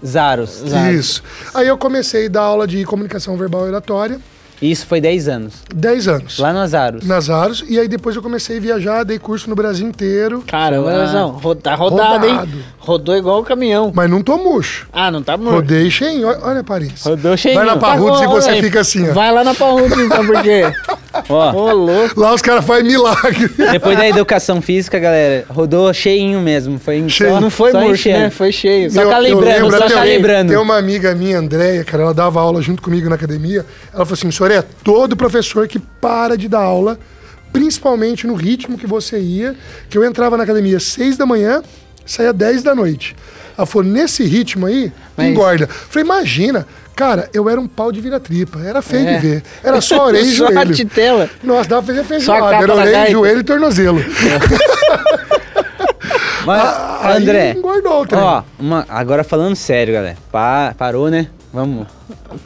Zaros. Exato. Isso. Aí eu comecei a dar aula de comunicação verbal e oratória. Isso foi 10 anos. 10 anos. Lá no Azaros. Nas Aros. E aí depois eu comecei a viajar, dei curso no Brasil inteiro. Caramba, Ah. Ro- tá rodado, Rodado. hein? Rodou igual o caminhão. Mas não tô murcho. Ah, não tá morto. Rodei cheinho. Olha, olha a aparência. Rodou cheinho. Vai na Tá Parrudos e você aí. fica assim, ó. Vai lá na Parrudos então, porque... Ó, Ô, louco. Lá os caras fazem milagre. depois da educação física, galera, rodou cheinho mesmo. Foi Cheio. só- Não foi só murcho, enchendo. né? Foi cheio. Só Eu- eu calibrando, lembro só até- calibrando. Tem uma amiga minha, Andréia, cara, ela dava aula junto comigo na academia. Ela falou assim: Soré, todo professor que para de dar aula, principalmente no ritmo que você ia, que eu entrava na academia às 6 da manhã, saía 10 da noite. Ela falou: nesse ritmo aí, Mas- engorda. Eu falei: imagina, cara, eu era um pau de vira-tripa, era feio É. de ver. Era só orelha e Só a joelho. titela. Nossa, dava pra fazer feijoada, era orelha, joelho e tornozelo. Mas, Aí André, engordou o treino. ó, uma- agora falando sério, galera. Pa- parou, né? Vamos.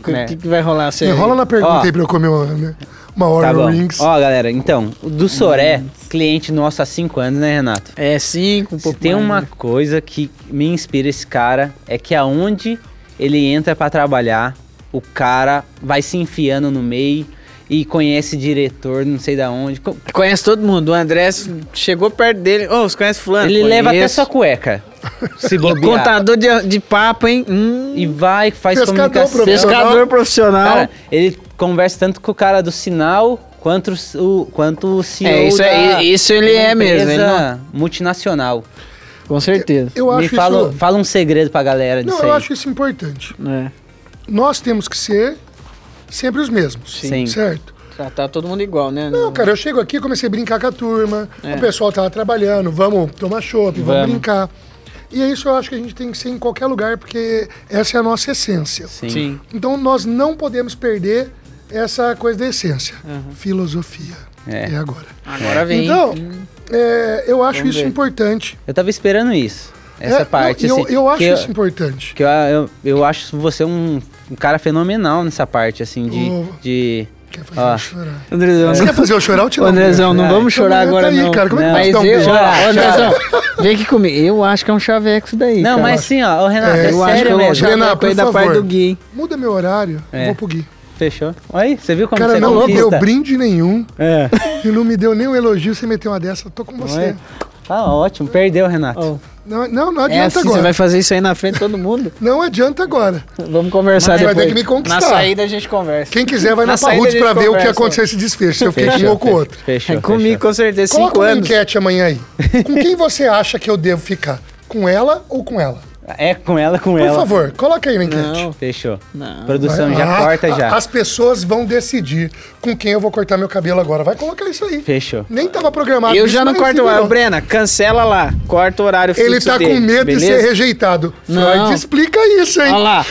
O né? que, que vai rolar? Sério? Enrola na pergunta Ó. aí pra eu comer uma, né, uma Tá Oreo bom. Rings. Ó, galera, então, o do Soré, cliente nosso há 5 anos, né, Renato? É cinco, um Se pouco tem mais, uma né? coisa que me inspira esse cara, é que aonde ele entra pra trabalhar, o cara vai se enfiando no meio e conhece diretor, não sei da onde. Co- Conhece todo mundo. O André chegou perto dele. Ô, você conhece fulano? Ele leva até Conheço. sua cueca. Se E bobear. contador de, de papo, hein? Hum, E vai, faz Pescador comunicação. profissional. pescador profissional. Cara, ele conversa tanto com o cara do sinal quanto o, quanto o CEO É, isso é- da isso ele é mesmo, ele empresa multinacional. Com certeza. Eu Me acho fala, isso. fala um segredo pra galera disso Não, eu aí. acho isso importante. É. Nós temos que ser sempre os mesmos. Sim. Certo? Tratar todo mundo igual, né? Não, cara, eu chego aqui, comecei a brincar com a turma, É. o pessoal tava trabalhando, vamos tomar chopp, vamos. Vamos. brincar. E é isso eu acho que a gente tem que ser em qualquer lugar, porque essa é a nossa essência. Sim. Sim. Então nós não podemos perder essa coisa da essência. Filosofia. É. É, agora. Agora vem. Então, Hum. É, eu acho Vamos isso ver. importante. Eu tava esperando isso. Essa É, parte, não, assim. eu, eu acho que isso importante. que eu, eu, eu acho você um, um cara fenomenal nessa parte, assim, de. Oh. de Quer fazer Ó. eu chorar. Andrezão, Você quer fazer eu chorar ou tirar um Andrezão, não Ai, vamos chorar então agora tá aí, não. cara, como é que Mas eu, estamos ó, Andrezão, vem aqui comigo. Eu acho que é um chaveco isso daí, Não, cara. mas sim, ó, ô Renato, É, é, eu acho que sério é um mesmo. Renato, por da parte favor. do Gui. Muda meu horário, É. eu vou pro Gui. Fechou. Aí, você viu como Cara, você não me conquista? deu brinde nenhum É. e não me deu nenhum elogio, você meteu uma dessa, eu tô com você. Ué. Tá ótimo, perdeu, Renato. Ó, Não, não, não é adianta assim, agora. você vai fazer isso aí na frente de todo mundo? Não adianta agora. Vamos conversar Mas vai depois. ter que me conquistar. Na saída a gente conversa. Quem quiser vai na, Na gente pra ver o que aconteceu esse desfecho, se eu fiquei com um Fechou, ou com o outro. Fechou. É comigo, fechou. com certeza. Coloca Cinco uma anos. enquete amanhã aí. Com quem você acha que eu devo ficar? Com ela ou com ela? É com ela, com Por ela. favor, coloca aí na enquete. Não, Fechou. não. Produção Vai- já Ah, corta já. As pessoas vão decidir com quem eu vou cortar meu cabelo agora. Vai colocar isso aí. Fechou. Nem tava programado. Eu já não corto o horário. Brena, cancela lá. Corta o horário fixo Ele tá dele, com medo de beleza? ser rejeitado. Não. Freud explica isso, hein? Olha lá.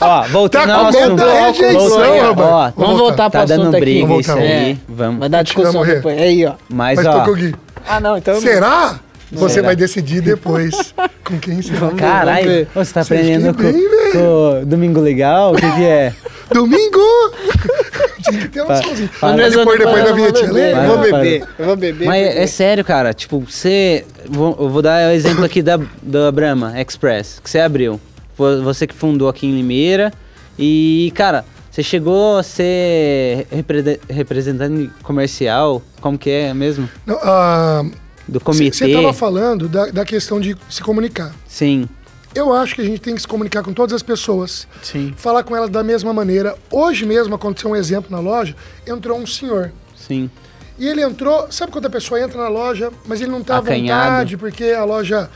Ó, ó, voltando Tá ao com medo assunto. da rejeição, Roberto. ó, Vamos voltar tá pro dando assunto aqui. briga Vamos isso aí. É. Vamos. Vai dar discussão morrer. depois. Aí, ó. Mas, Mas ó, com o Gui. Ah, não, então... Será? Você Será? vai decidir depois com quem você vai. Caralho, você tá aprendendo com, bem, com Domingo Legal? O que que é? Domingo! Tinha que ter um fala- Mas depois, depois da vinhetinha. lembra? Eu vou beber. Eu vou beber. Mas é sério, cara. Tipo, você. vou- Eu vou dar o exemplo aqui da, da Brahma Express, que você abriu. Você que fundou aqui em Limeira. E, cara, você chegou a ser repre- representante comercial? Como que é mesmo? Não, ah, Do Você comitê? estava falando da, da questão de se comunicar. Sim, Eu acho que a gente tem que se comunicar com todas as pessoas, Sim. falar com elas da mesma maneira. Hoje mesmo aconteceu um exemplo na loja, entrou um senhor. sim. E ele entrou, sabe quando a pessoa entra na loja, mas ele não tá à vontade, porque a loja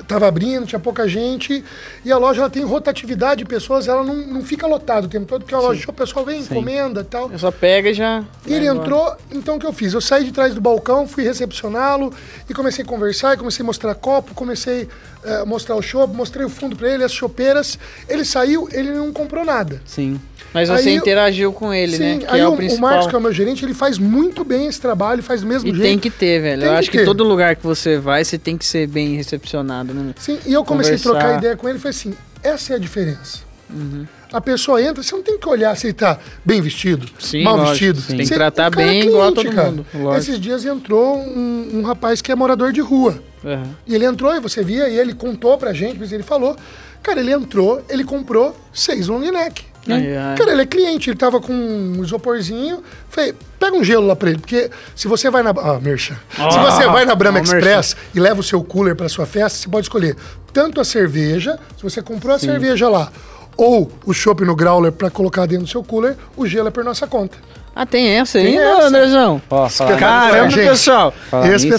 estava abrindo, tinha pouca gente, e a loja ela tem rotatividade de pessoas, ela não, não fica lotada o tempo todo, porque a loja, o pessoal vem, encomenda e tal. Eu só pega e já... E ele embora. entrou, então o que eu fiz? Eu saí de trás do balcão, fui recepcioná-lo e comecei a conversar, e comecei a mostrar copo, comecei a mostrar o chopp, mostrei o fundo para ele, as chopeiras. Ele saiu, ele não comprou nada. Sim. Mas você Aí interagiu com ele, Sim, né? Que aí é o, o, o principal. Marcos, que é o meu gerente, ele faz muito bem esse trabalho, faz mesmo E jeito. tem que ter, velho. Tem Eu que acho que ter. todo lugar que você vai, você tem que ser bem recepcionado, né? Sim, e eu comecei a Conversar. trocar ideia com ele e falei assim: essa é a diferença. Uhum. A pessoa entra, você não tem que olhar se ele tá bem vestido, Sim, mal lógico, vestido. sim. Tem que tratar cara é bem igual a todo mundo, lógico. Esses dias entrou um, um rapaz que é morador de rua. Aham. E ele entrou e você via, e ele contou pra gente, mas ele falou. Cara, ele entrou, ele comprou seis long neck. Aí, ó. Cara, ele é cliente, ele tava com um isoporzinho. Falei, pega um gelo lá pra ele, porque se você vai na. Ah, Merchan. se você vai na Brahma ó, Express e leva o seu cooler pra sua festa, você pode escolher tanto a cerveja, se você comprou a cerveja lá, ou o chopp no growler pra colocar dentro do seu cooler, o gelo é por nossa conta. Ah, tem essa Tem ainda, essa. Andrezão? Ó, Caramba, gente. pessoal.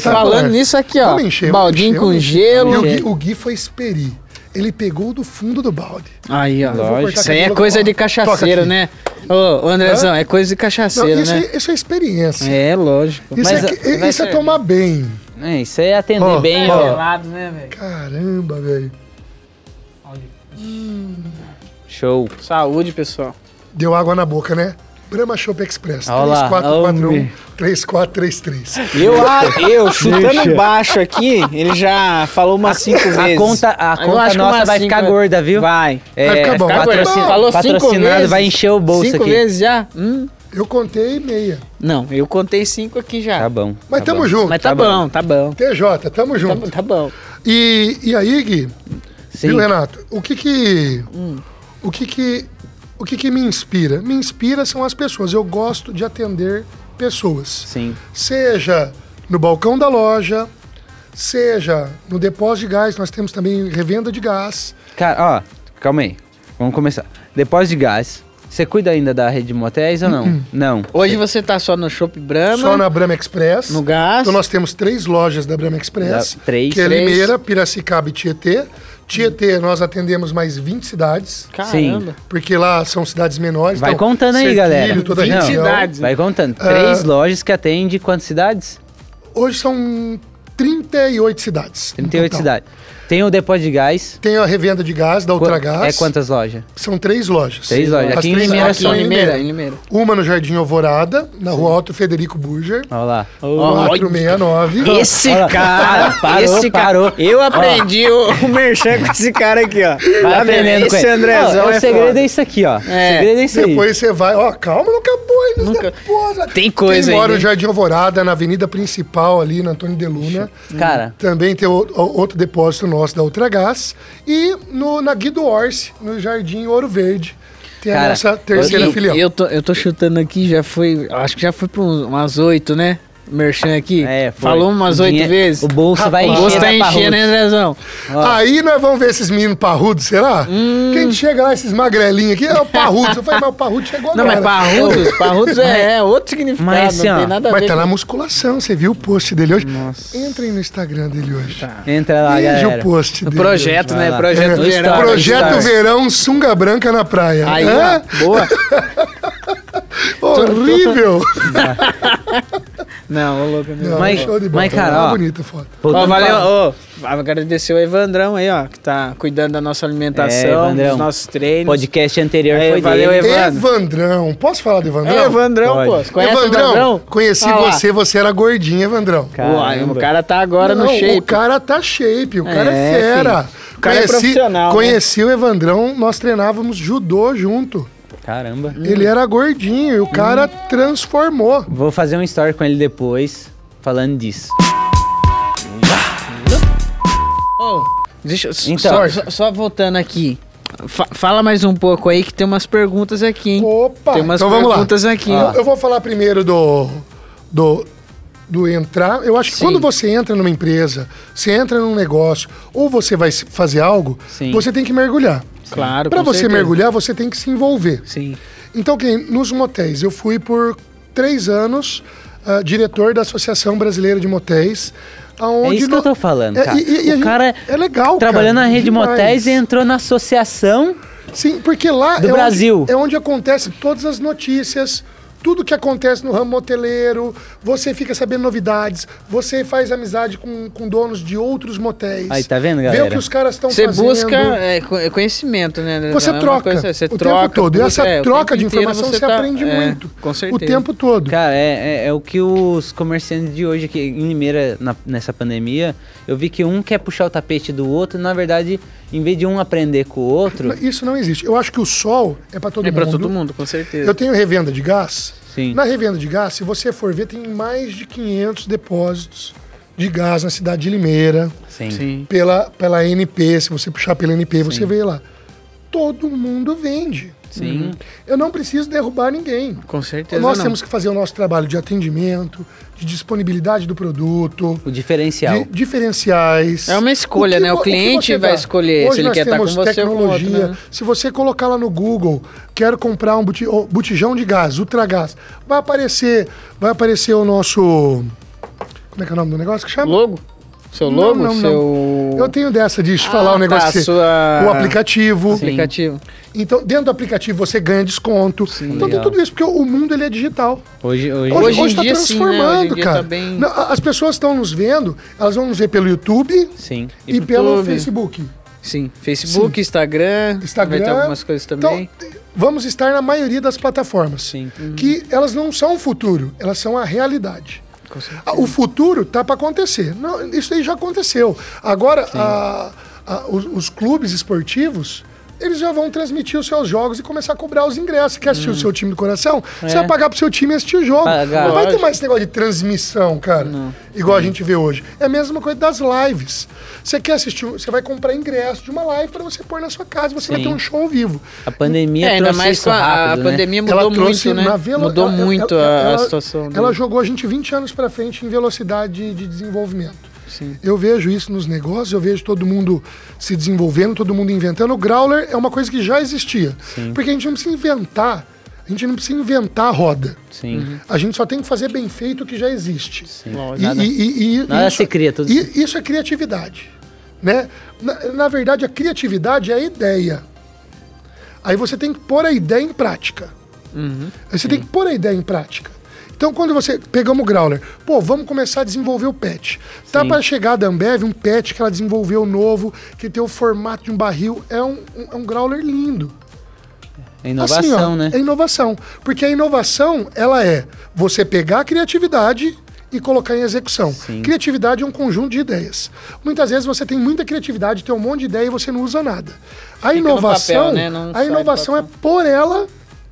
Falando nisso aqui, ó. Baldinho com gelo. E o Gui, o Gui foi experi. Ele pegou do fundo do balde. Aí, ó. Lógico. Isso aí é cabelo coisa com- de cachaceiro, né? Ô, ô, Andrezão, é coisa de Não, cachaceiro, isso, né? é, isso é experiência. É, lógico. Isso, Mas, é, vai isso é tomar bem. É, isso aí é atender Ó, bem, ó. gelado, né, velho? Caramba, velho. Show. Saúde, pessoal. Deu água na boca, né? Brahma Shop Express. Olha lá, 3441 homem. 3433. Eu, ah, eu chutando baixo aqui, ele já falou umas cinco vezes. A conta, a Eu conta acho que nossa vai cinco ficar vezes. gorda, viu? Vai. É, Vai ficar bom, vai patrocin- ficar bom. Falou cinco patrocinado, vezes. vai encher o bolso Cinco aqui. vezes já? Hum. Eu contei meia. Não, eu contei cinco aqui já. Tá bom. Mas tá tamo bom. junto. Mas tá, Tá bom, bom. tá bom. TJ, tamo Tá, junto. tá bom. E, e aí, Gui, Sim. viu, Renato? O que que... Hum. O que que... O que que me inspira? Me inspira são as pessoas. Eu gosto de atender pessoas. Sim. Seja no balcão da loja, seja no depósito de gás, nós temos também revenda de gás. Cara, ó, calma aí. Vamos começar. Depósito de gás. Você cuida ainda da rede de motéis ou não? Não. Hoje você tá só no Shop Brahma, Só na Brahma Express. no gás. Então nós temos três lojas da Brahma Express. Da- três. Que é Três. Limeira, Piracicaba e Tietê. Tietê, nós atendemos mais 20 cidades. Caramba. Porque lá são cidades menores. Vai então, contando aí, galera. Toda a 20 região. cidades. Vai contando. Ah. Três lojas que atendem quantas cidades? Hoje são 38 cidades. no 38 total. cidades. Tem o depósito de gás. Tem a revenda de gás da Ultragás. É quantas lojas? São três lojas. Três lojas. As Aqui em três Limeira lojas Aqui são em em Limeira, Limeira. em Limeira. Uma no Jardim Alvorada, na rua Alto Federico Burger. Olha lá. Ó, 469. Esse Olha cara, Parou, esse parou. cara. Eu aprendi o, o merchan com esse cara aqui, ó. Vai Tá vendo? aprendendo com Esse ele. Andrezão Ó, é O segredo foda. é isso aqui, ó. O É. segredo é isso aí. Depois você vai, ó, calma, não acabou ainda. Nunca- Depois, Tem coisa Quem mora ainda, no hein? Jardim Alvorada, na avenida principal ali, na Antônio de Luna. Cara, Também tem o- o- outro depósito nosso da Ultragás. E no, na Guido Orsi, no Jardim Ouro Verde. Tem a Cara, nossa terceira Eu- filial. Eu tô, eu tô chutando aqui, já foi. Acho que já foi uns- umas oito, né? Merchan aqui. é, foi. Falou umas O oito vezes. O bolso vai O encher. gosto tá da enchendo, né, Andrezão? Aí nós vamos ver esses meninos parrudos, será? Hum. Quem chega lá, esses magrelinhos aqui, é o parrudo. Eu falei, mas o parrudo chegou Não, agora. mas parrudos, parrudos é, é outro significado, Mas, assim, não tem nada a Mas ver tá com- na musculação, você viu o post dele hoje? Nossa. Entrem no Instagram dele hoje. Tá. Entra lá, Veja galera. o post No dele. projeto, Vai né? Projeto No verão. Projeto. Verão Sunga Branca na praia. Aí, Hã? boa. Horrível. Não, ô louco. Não, Mas- show de bola. mas, cara, Tá ó, bonita foto. Ó, valeu, ó, agradecer o Evandrão aí, ó, que tá cuidando da nossa É, alimentação, Evandrão. dos nossos treinos. Podcast anterior É, foi valeu, dele. Evandro. Evandrão. Posso falar do Evandrão? É, Evandrão, Pode. pô. Você conhece Evandrão, o Evandrão? conheci Ah você, você era gordinho, Evandrão. Uai, o cara tá agora Não, no shape. O cara tá shape, o cara é, É, fera. filho. O cara é profissional, né? Conheci o Evandrão, nós treinávamos judô junto. Caramba. Ele era gordinho e o cara transformou. Vou fazer um story com ele depois, falando disso. Ô, deixa eu- Então. só, só- só voltando aqui. Fa- fala mais um pouco aí que tem umas perguntas aqui, hein? Opa, tem umas então vamos lá. perguntas aqui. Eu, eu vou falar primeiro do, do, do entrar. Eu acho que Sim. quando você entra numa empresa, você entra num negócio, ou você vai se- fazer algo, Sim. você tem que mergulhar. Claro, Para você certeza. mergulhar, você tem que se envolver. Sim. Então, que nem nos motéis, eu fui por três anos ah, diretor da Associação Brasileira de Motéis. É Aonde isso que no- eu tô falando, É, cara. e- e o gente- cara é legal, trabalhando cara, na rede de demais. motéis e entrou na associação. Sim, porque lá Do é, Brasil. Onde, é onde acontecem todas as notícias, tudo que acontece no ramo moteleiro, você fica sabendo novidades, você faz amizade com, com donos de outros motéis. Aí, tá vendo, Vê galera? o que os caras estão Você fazendo. busca é, é conhecimento, né? Você É troca coisa- você o troca, tempo todo. E essa é, troca de informação você você tá- aprende é, muito. Com certeza. O tempo todo. Cara, é, é, é o que os comerciantes de hoje aqui em Limeira, na- nessa pandemia, eu vi que um quer puxar o tapete do outro, na verdade, em vez de um aprender com o outro, Isso não existe. Eu acho que o sol é para todo É mundo. pra todo mundo, com certeza. Eu tenho revenda de gás. sim. Na revenda de gás, se você for ver, tem mais de 500 depósitos de gás na cidade de Limeira. Sim. Sim. pela, pela NP, se você puxar pela NP, você vê lá. Todo mundo vende. Sim. Eu não preciso derrubar ninguém. Com certeza Nós não. temos que fazer o nosso trabalho de atendimento, de disponibilidade do produto, O diferencial. de diferenciais. É uma escolha, que né? O cliente você vai escolher Hoje se ele nós quer estar com temos você ou com outro, tecnologia. né? Se você colocar lá no Google, quero comprar um oh, botijão de gás, ultragás, vai aparecer, vai aparecer o nosso como é que é o nome do negócio que chama? Logo? Seu Não, logo? não, não. seu... Eu tenho dessa de falar Ah, um negócio tá, sua- o aplicativo. aplicativo. Então, dentro do aplicativo você ganha desconto. então tem Legal. tudo isso, porque o mundo ele é digital. Hoje, hoje, Hoje, Hoje em hoje tá dia, sim, né? transformando, dia cara. tá bem- Não, as pessoas estão nos vendo, elas vão nos ver pelo YouTube sim. E e, pelo YouTube. Facebook. Sim. Facebook, Instagram. Instagram. Vai ter algumas coisas também. Então, vamos estar na maioria das plataformas. Sim. Que elas não são o futuro, elas são a realidade. Ah, O futuro tá para acontecer. Não, isso aí já aconteceu. Agora, a- a- os, os clubes esportivos, eles já vão transmitir os seus jogos e começar a cobrar os ingressos. Você quer assistir o seu time do coração? Você É. vai pagar pro seu time e assistir o jogo. Pagar. Não vai ter mais esse negócio de transmissão, cara. Igual a gente vê hoje. É a mesma coisa das lives. Você quer assistir, você vai comprar ingresso de uma live para você pôr na sua casa, você vai Sim. ter um show ao vivo. A pandemia É, ainda mais isso com a, a rápido, né? pandemia Ela mudou trouxe muito, né? velo- Mudou ela- muito ela- a, a ela- situação. Ela dele. jogou a gente 20 anos para frente em velocidade de desenvolvimento. Sim. Eu vejo isso nos negócios, eu vejo todo mundo se desenvolvendo, todo mundo inventando. O Growler é uma coisa que já existia. Sim. Porque a gente não precisa inventar, a gente não precisa inventar a roda. Sim. A gente só tem que fazer bem feito o que já existe. Sim. E, Nada- e- e- e nada isso, se cria, tudo e- Isso é criatividade. Né? Na, na verdade, a criatividade é a ideia. Aí você tem que pôr a ideia em prática. Uhum. Aí você tem que pôr a ideia em prática. Então, quando você. Pegamos o Growler, pô, vamos começar a desenvolver o pet. Tá para chegar da Ambev um pet que ela desenvolveu novo, que tem o formato de um barril. É um, um, é um Growler lindo. É inovação, Assim, ó, né? É inovação. Porque a inovação, ela é você pegar a criatividade e colocar em execução. Sim. Criatividade é um conjunto de ideias. Muitas vezes você tem muita criatividade, tem um monte de ideia e você não usa nada. A no inovação, papel, né? A inovação é pôr ela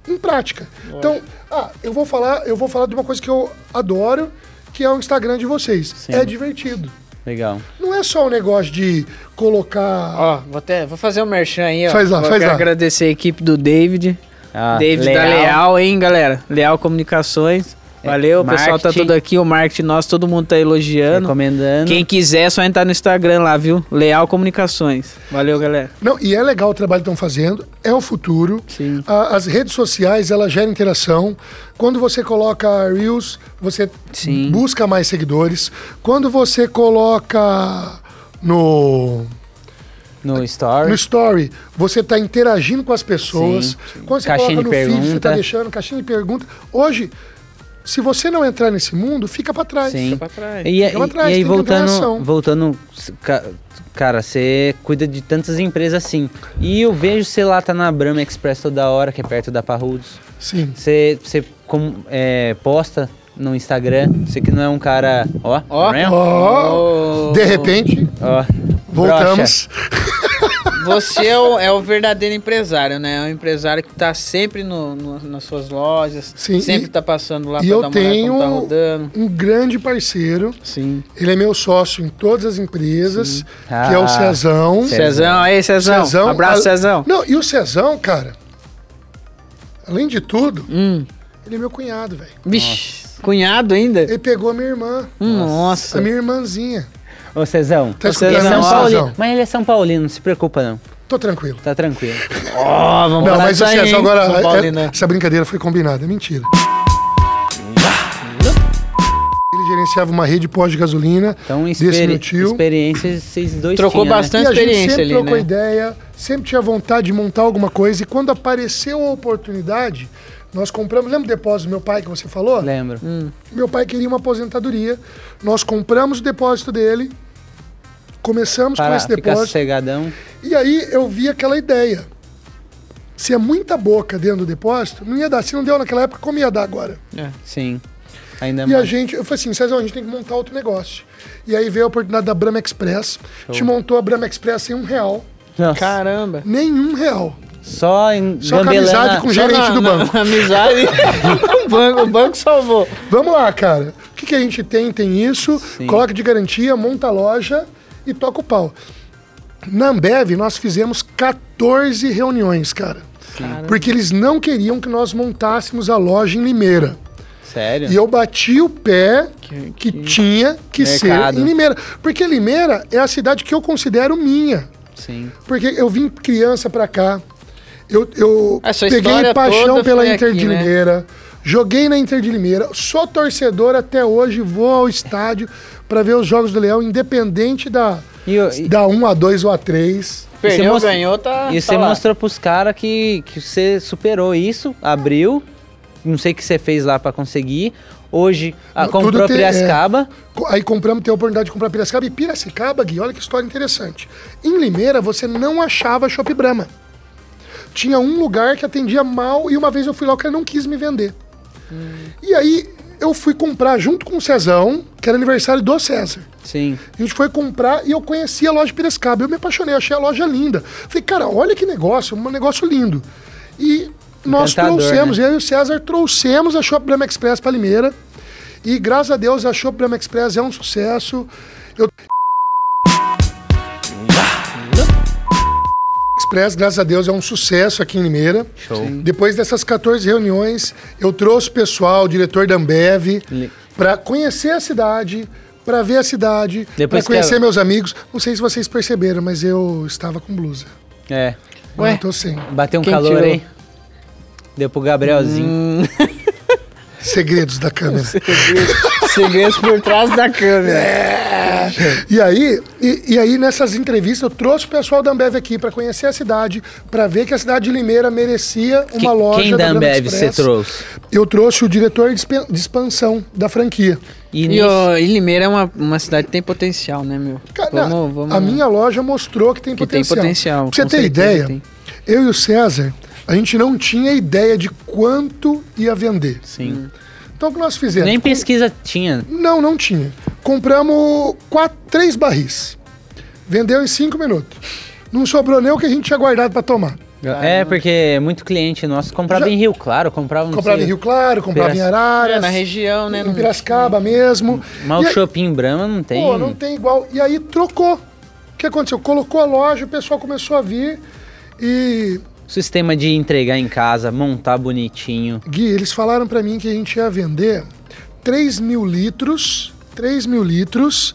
em prática. Então, ah, eu vou falar, eu vou falar de uma coisa que eu adoro, que é o Instagram de vocês. Sim. É divertido. Legal. Não é só o negócio de colocar Ó, vou até vou fazer um merchan aí, ó. Faz lá, Vou faz lá. agradecer a equipe do David. Ah, David da Leal, hein, galera? Leal Comunicações. Valeu, o pessoal tá tudo aqui, o marketing nosso, todo mundo tá elogiando. Recomendando. Quem quiser, é só entrar no Instagram lá, viu? Leal Comunicações. Valeu, galera. Não, e é legal o trabalho que estão fazendo, é o futuro. Sim. A- as redes sociais, ela gera interação. Quando você coloca Reels, você Sim. busca mais seguidores. Quando você coloca no, No Story. no Story, você está interagindo com as pessoas. Sim, sim. Quando você Caixinha coloca no de feed, você está deixando caixinha de pergunta. Hoje, se você não entrar nesse mundo, fica para trás. Sim. Fica pra trás. E, Fica pra trás, e aí, voltando, voltando, ca- cara, você cuida de tantas empresas assim. E eu vejo você lá tá na Brahma Express toda hora, que é perto da Parrudos. Sim. Você, você com- é, posta no Instagram, você que não é um cara. Ó, Ó. vendo? Ó, Ô, de repente, ó. voltamos. Você é o, é o verdadeiro empresário, né? É um empresário que tá sempre no, no- nas suas lojas, Sim, sempre e- tá passando lá E pra eu dar uma olhada tenho como tá rodando. um grande parceiro. Sim. Ele é meu sócio em todas as empresas, que é o Ah, Cezão. Cezão. Cezão, aí, Cezão. Cezão, Abraço, a- Cezão. Não, e o Cezão, cara, além de tudo, Hum. ele é meu cunhado, velho. Vixe, cunhado ainda? Ele pegou a minha irmã, Nossa. a minha irmãzinha. Ô, Cezão. Tá é escutando, São Paulino. Mas ele é São Paulino, não se preocupa não. Tô tranquilo. Tá tranquilo. Ó, vamos Não, mas o Cezão agora, é- Paulino, né? essa brincadeira foi combinada, é mentira. Ele gerenciava uma rede pós de gasolina Então, desse experi meu tio. experiências vocês dois Trocou tinham, né? bastante. E a gente experiência sempre ali, trocou né? ideia, sempre tinha vontade de montar alguma coisa. E quando apareceu a oportunidade, nós compramos. Lembra o depósito do meu pai que você falou? Lembro. Hum. Meu pai queria uma aposentadoria. Nós compramos o depósito dele. Começamos com Para esse ficar depósito. sossegadão. E aí eu vi aquela ideia. Se é muita boca dentro do depósito, não ia dar. Se não deu naquela época, como ia dar agora? É. Sim. Ainda E a mais. gente, eu falei assim, César, a gente tem que montar outro negócio. E aí veio a oportunidade da Brahma Express. A gente montou a Brahma Express sem um real. Nossa, Caramba. Nenhum real. Só em Só com amizade com o gerente na- do na- banco. na amizade. o, banco, o banco salvou. Vamos lá, cara. O que, que a gente tem? Tem isso, Sim. coloca de garantia, monta a loja e toca o pau. Na Ambev, nós fizemos 14 reuniões, cara. Porque eles não queriam que nós montássemos a loja em Limeira. Sério? E eu bati o pé Que- que, que- tinha que Mercado. ser em Limeira. Porque Limeira é a cidade que eu considero minha. Sim. Porque eu vim criança pra cá. Eu, eu sua peguei paixão pela Inter aqui, de né? Joguei na Inter de Limeira. Sou torcedor até hoje. Vou ao estádio pra ver os Jogos do Leão, independente da, E, e- da 1 a 2 ou a 3. Perdeu, você mostra- ganhou, tá. e tá você lá. mostrou pros caras que, que você superou isso, abriu. Não sei o que você fez lá pra conseguir. Hoje ah, Não, comprou tem- é. Piracicaba. Co- Aí compramos, tem a oportunidade de comprar Piracicaba. E Piracicaba, Gui, olha que história interessante. Em Limeira, você não achava Chopp Brahma. Tinha um lugar que atendia mal e uma vez eu fui lá, o cara não quis me vender. E aí eu fui comprar junto com o Cezão, que era aniversário do César. Sim. A gente foi comprar e eu conheci a loja de Piracicaba. Eu me apaixonei, achei a loja linda. Falei, cara, olha que negócio, um negócio lindo. E nós Encantador, trouxemos, né? eu e o César trouxemos a Shop Brahma Express para Limeira. E graças a Deus a Shop Brahma Express é um sucesso. Eu... Express, graças a Deus, é um sucesso aqui em Limeira. Show. Depois dessas 14 reuniões, eu trouxe o pessoal, o diretor da Ambev, para conhecer a cidade, para ver a cidade, para conhecer a- meus amigos. Não sei se vocês perceberam, mas eu estava com blusa. É. Ué? Eu tô sem. Bateu um Quem calor tirou? aí. Deu pro Gabrielzinho. Segredos da câmera. Segredos por trás da câmera. E aí, e, e aí, nessas entrevistas, eu trouxe o pessoal da Ambev aqui para conhecer a cidade, para ver que a cidade de Limeira merecia uma Que- loja Quem da Ambev você trouxe? Eu trouxe o diretor de expan- de expansão da franquia. E, E, e Limeira é uma, uma cidade que tem potencial, né, meu? Cara, vamos, vamos... A minha loja mostrou que tem Que tem potencial. potencial, Pra você ter ideia, tem. eu e o César, a gente não tinha ideia de quanto ia vender. Sim. Então o que nós fizemos? Nem Com- pesquisa tinha. Não, não tinha. Compramos quatro, três barris. Vendeu em cinco minutos. Não sobrou nem o que a gente tinha guardado para tomar. É, porque muito cliente nosso comprava Já- em Rio Claro, comprava, comprava sei, em Rio Claro, comprava em Araras, É, na região, né? em Piracicaba mesmo. Mas E o aí- Shopping Brahma não tem. Pô, não tem igual. E aí trocou. O que aconteceu? Colocou a loja, o pessoal começou a vir e Sistema de entregar em casa, montar bonitinho. Gui, eles falaram pra mim que a gente ia vender 3 mil litros, 3 mil litros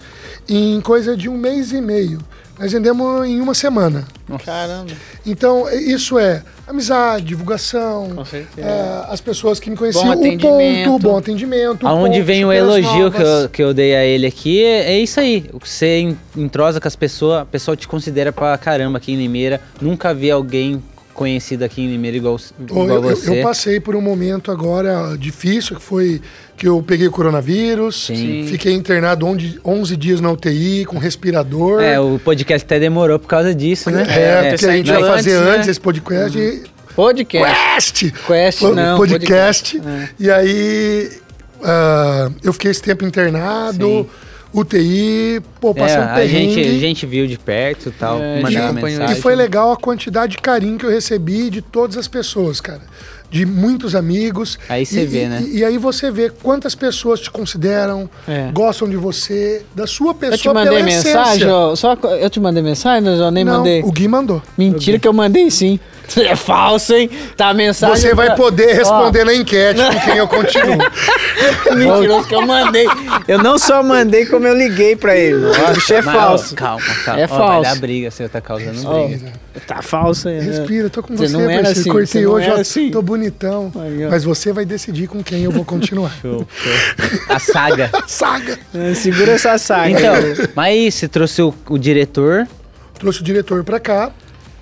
em coisa de um mês e meio. Nós vendemos em uma semana. Caramba, Então, isso é amizade, divulgação, com certeza. é, as pessoas que me conheciam, Bom o atendimento. ponto, bom atendimento. o Aonde ponto, vem o elogio que eu, que eu dei a ele aqui, é, é isso aí. O que você en- entrosa com as pessoas, a pessoa te considera pra caramba aqui em Limeira. Nunca vi alguém conhecido aqui em Limeira igual, igual eu, você. eu passei por um momento agora difícil, que foi que eu peguei o coronavírus, Sim. fiquei internado 11, 11 dias na UTI com respirador. É, o podcast até demorou por causa disso, né? É, porque a gente vai fazer antes, né? antes esse podcast. e- Podcast. Quest! Quest, não. Podcast. É. E aí ah, eu fiquei esse tempo internado, Sim. UTI, pô, passei É, um a perrengue. gente, a gente viu de perto e tal, É, acompanhou. mensagem. E foi legal a quantidade de carinho que eu recebi de todas as pessoas, cara. De muitos amigos. Aí você vê, né? E, e aí você vê quantas pessoas te consideram, É. gostam de você, da sua pessoa Eu te mandei pela mensagem, ó, só eu te mandei mensagem, mas eu nem Não, mandei. o Gui mandou. Mentira que eu mandei sim. É falso, hein? Tá a mensagem. Você vai pra- poder responder na enquete com quem eu continuo. Mentiroso que eu mandei. Eu não só mandei, como eu liguei pra ele. O bicho é Mas, ó, falso. calma, calma. É Ó, Vai falso. dar briga, você tá causando Ó, briga. tá falso né? Respira, tô com Você você, não era assim, Cortei você não hoje, era ó, assim. tô bonitão. Aí. Mas você vai decidir com quem eu vou continuar. Show, show. A saga. Saga! É, Segura essa saga. Então, mas você trouxe o, o diretor, Trouxe o diretor pra cá.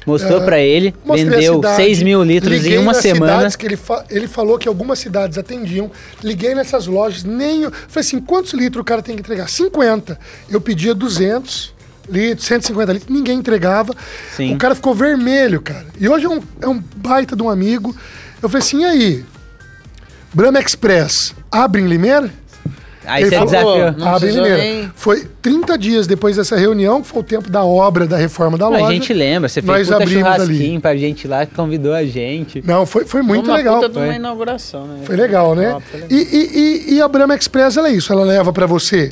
mostrou pra ele, Mostrei a vendeu cidade, 6 mil litros em uma semana. que ele, fa- ele falou que algumas cidades atendiam. Liguei nessas lojas, nem. eu- Falei assim: quantos litros o cara tem que entregar? 50. Eu pedia 200 litros, 150 litros, ninguém entregava. Sim. O cara ficou vermelho, cara. E hoje é um, é um baita de um amigo. Eu falei assim: e aí? Brahma Express, abre em Limeira? Aí Ele você falou, desafiou. Abre em Limeira. nem- Foi 30 dias depois dessa reunião, que foi o tempo da obra, da reforma da Não, loja. a gente lembra, você fez puta abrimos churrasquinho ali. pra gente lá, que convidou a gente. Não, foi, foi muito uma legal. Puta de uma Foi. inauguração, né? Foi legal, né? Foi legal. E, e, e, e a Brahma Express, ela é isso. Ela leva pra você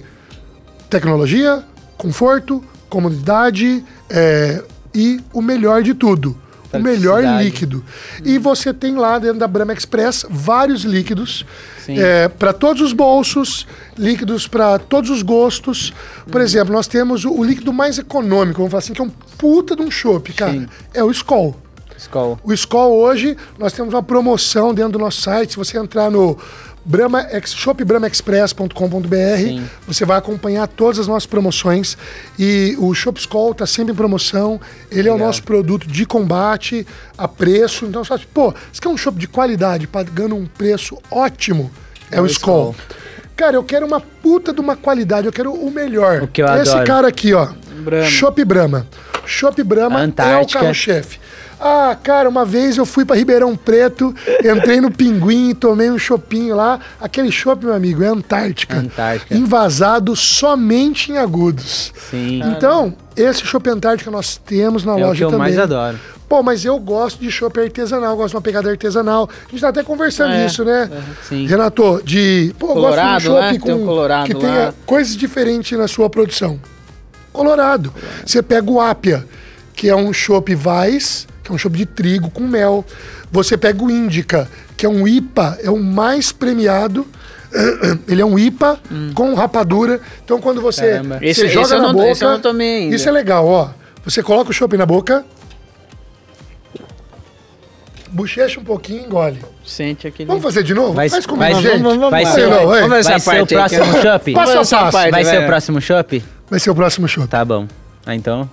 tecnologia, conforto, comodidade é, e o melhor de tudo, o melhor líquido. E você tem lá dentro da Brahma Express vários líquidos Sim. para todos os bolsos, líquidos para todos os gostos. Por exemplo, nós temos o, o líquido mais econômico, vamos falar assim, que é um puta de um chopp, cara. Sim. É o Skol. Skol. O Skol hoje, nós temos uma promoção dentro do nosso site. Se você entrar no Brahma, Ex- shopbrahmaexpress.com.br, Sim. você vai acompanhar todas as nossas promoções. E o Shop está sempre em promoção. Ele é o Legal. nosso produto de combate a preço. Então, você fala, assim, pô, você quer um chopp de qualidade pagando um preço ótimo? É, o Skol. Cara, eu quero uma puta de uma qualidade, eu quero o melhor. O que eu Esse adoro. cara aqui, ó. Brahma. Chopp Brahma. Chopp Brahma é o carro-chefe. Ah, cara, uma vez eu fui pra Ribeirão Preto, entrei no Pinguim, tomei um chopinho lá. Aquele chopp, meu amigo, é Antártica. Antártica. Invasado somente em agudos. Sim. Então, esse chopp Antártica nós temos na É o loja que eu também. mais adoro. Pô, mas eu gosto de chopp artesanal, gosto de uma pegada artesanal. A gente tá até conversando É, isso, né? Sim. Renato, de. Pô, eu Colorado, gosto de um chopp né? Tem um com Colorado que lá. tenha coisas diferentes na sua produção. Colorado. Você pega o Apia, que é um chopp Weiss, que é um chopp de trigo com mel. Você pega o Indica, que é um IPA, é o mais premiado. Ele é um IPA com rapadura. Então, quando você, Caramba. você Esse- joga esse eu na não- boca. Isso é legal, ó. Você coloca o chopp na boca, bochecha um pouquinho e engole. Sente aquele. Vamos fazer de novo? Vai, Faz comigo, vai, gente. vamos, vamos, vai vamos. ser, não, vai. Vamos ver vai ser o próximo chopp? Passo a Vamos essa passo. parte, Vai ser o próximo chopp? Vai ser o próximo chopp. Tá bom. Ah, então.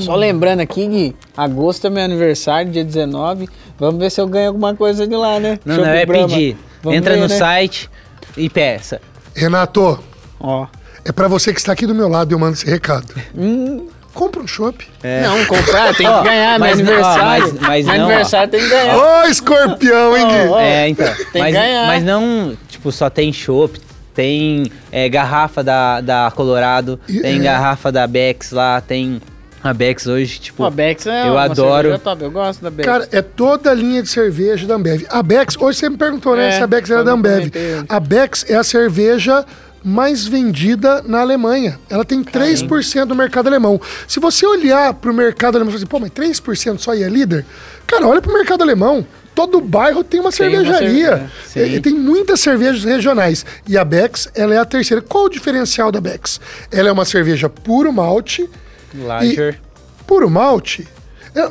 Só lembrando aqui que agosto é meu aniversário, dia 19. Vamos ver se eu ganho alguma coisa de lá, né? Não, Chopp não, é Brahma. pedir. Vamos Entra ver, no né? site e peça. Renato, Ó. é pra você que está aqui do meu lado eu mando esse recado. Hum. Compra um chopp. Não, comprar, tem que ganhar, meu mas não, ó, aniversário. mas- mas meu não, ó. aniversário tem que ganhar. Ô, escorpião, hein, Gui? Ó, É, então. que mas, ganhar. mas não, tipo, só tem chopp. Tem é, garrafa da, da Colorado, E- tem é. garrafa da Bex lá, tem a Bex hoje, tipo. A Bex é eu uma adoro. cerveja top, eu gosto da Bex. Cara, é toda a linha de cerveja da Ambev. A Bex, hoje você me perguntou, né, É, se a Bex era da Ambev. A Bex é a cerveja mais vendida na Alemanha. Ela tem 3% do mercado alemão. Se você olhar pro mercado alemão e falar assim, pô, mas 3% só aí é líder? Cara, olha pro mercado alemão. Todo bairro tem uma Tem uma cervejaria. cerve- sim. E- e tem muitas cervejas regionais. E a Bex, ela é a terceira. Qual o diferencial da Bex? Ela é uma cerveja puro malte, Lager. puro malte.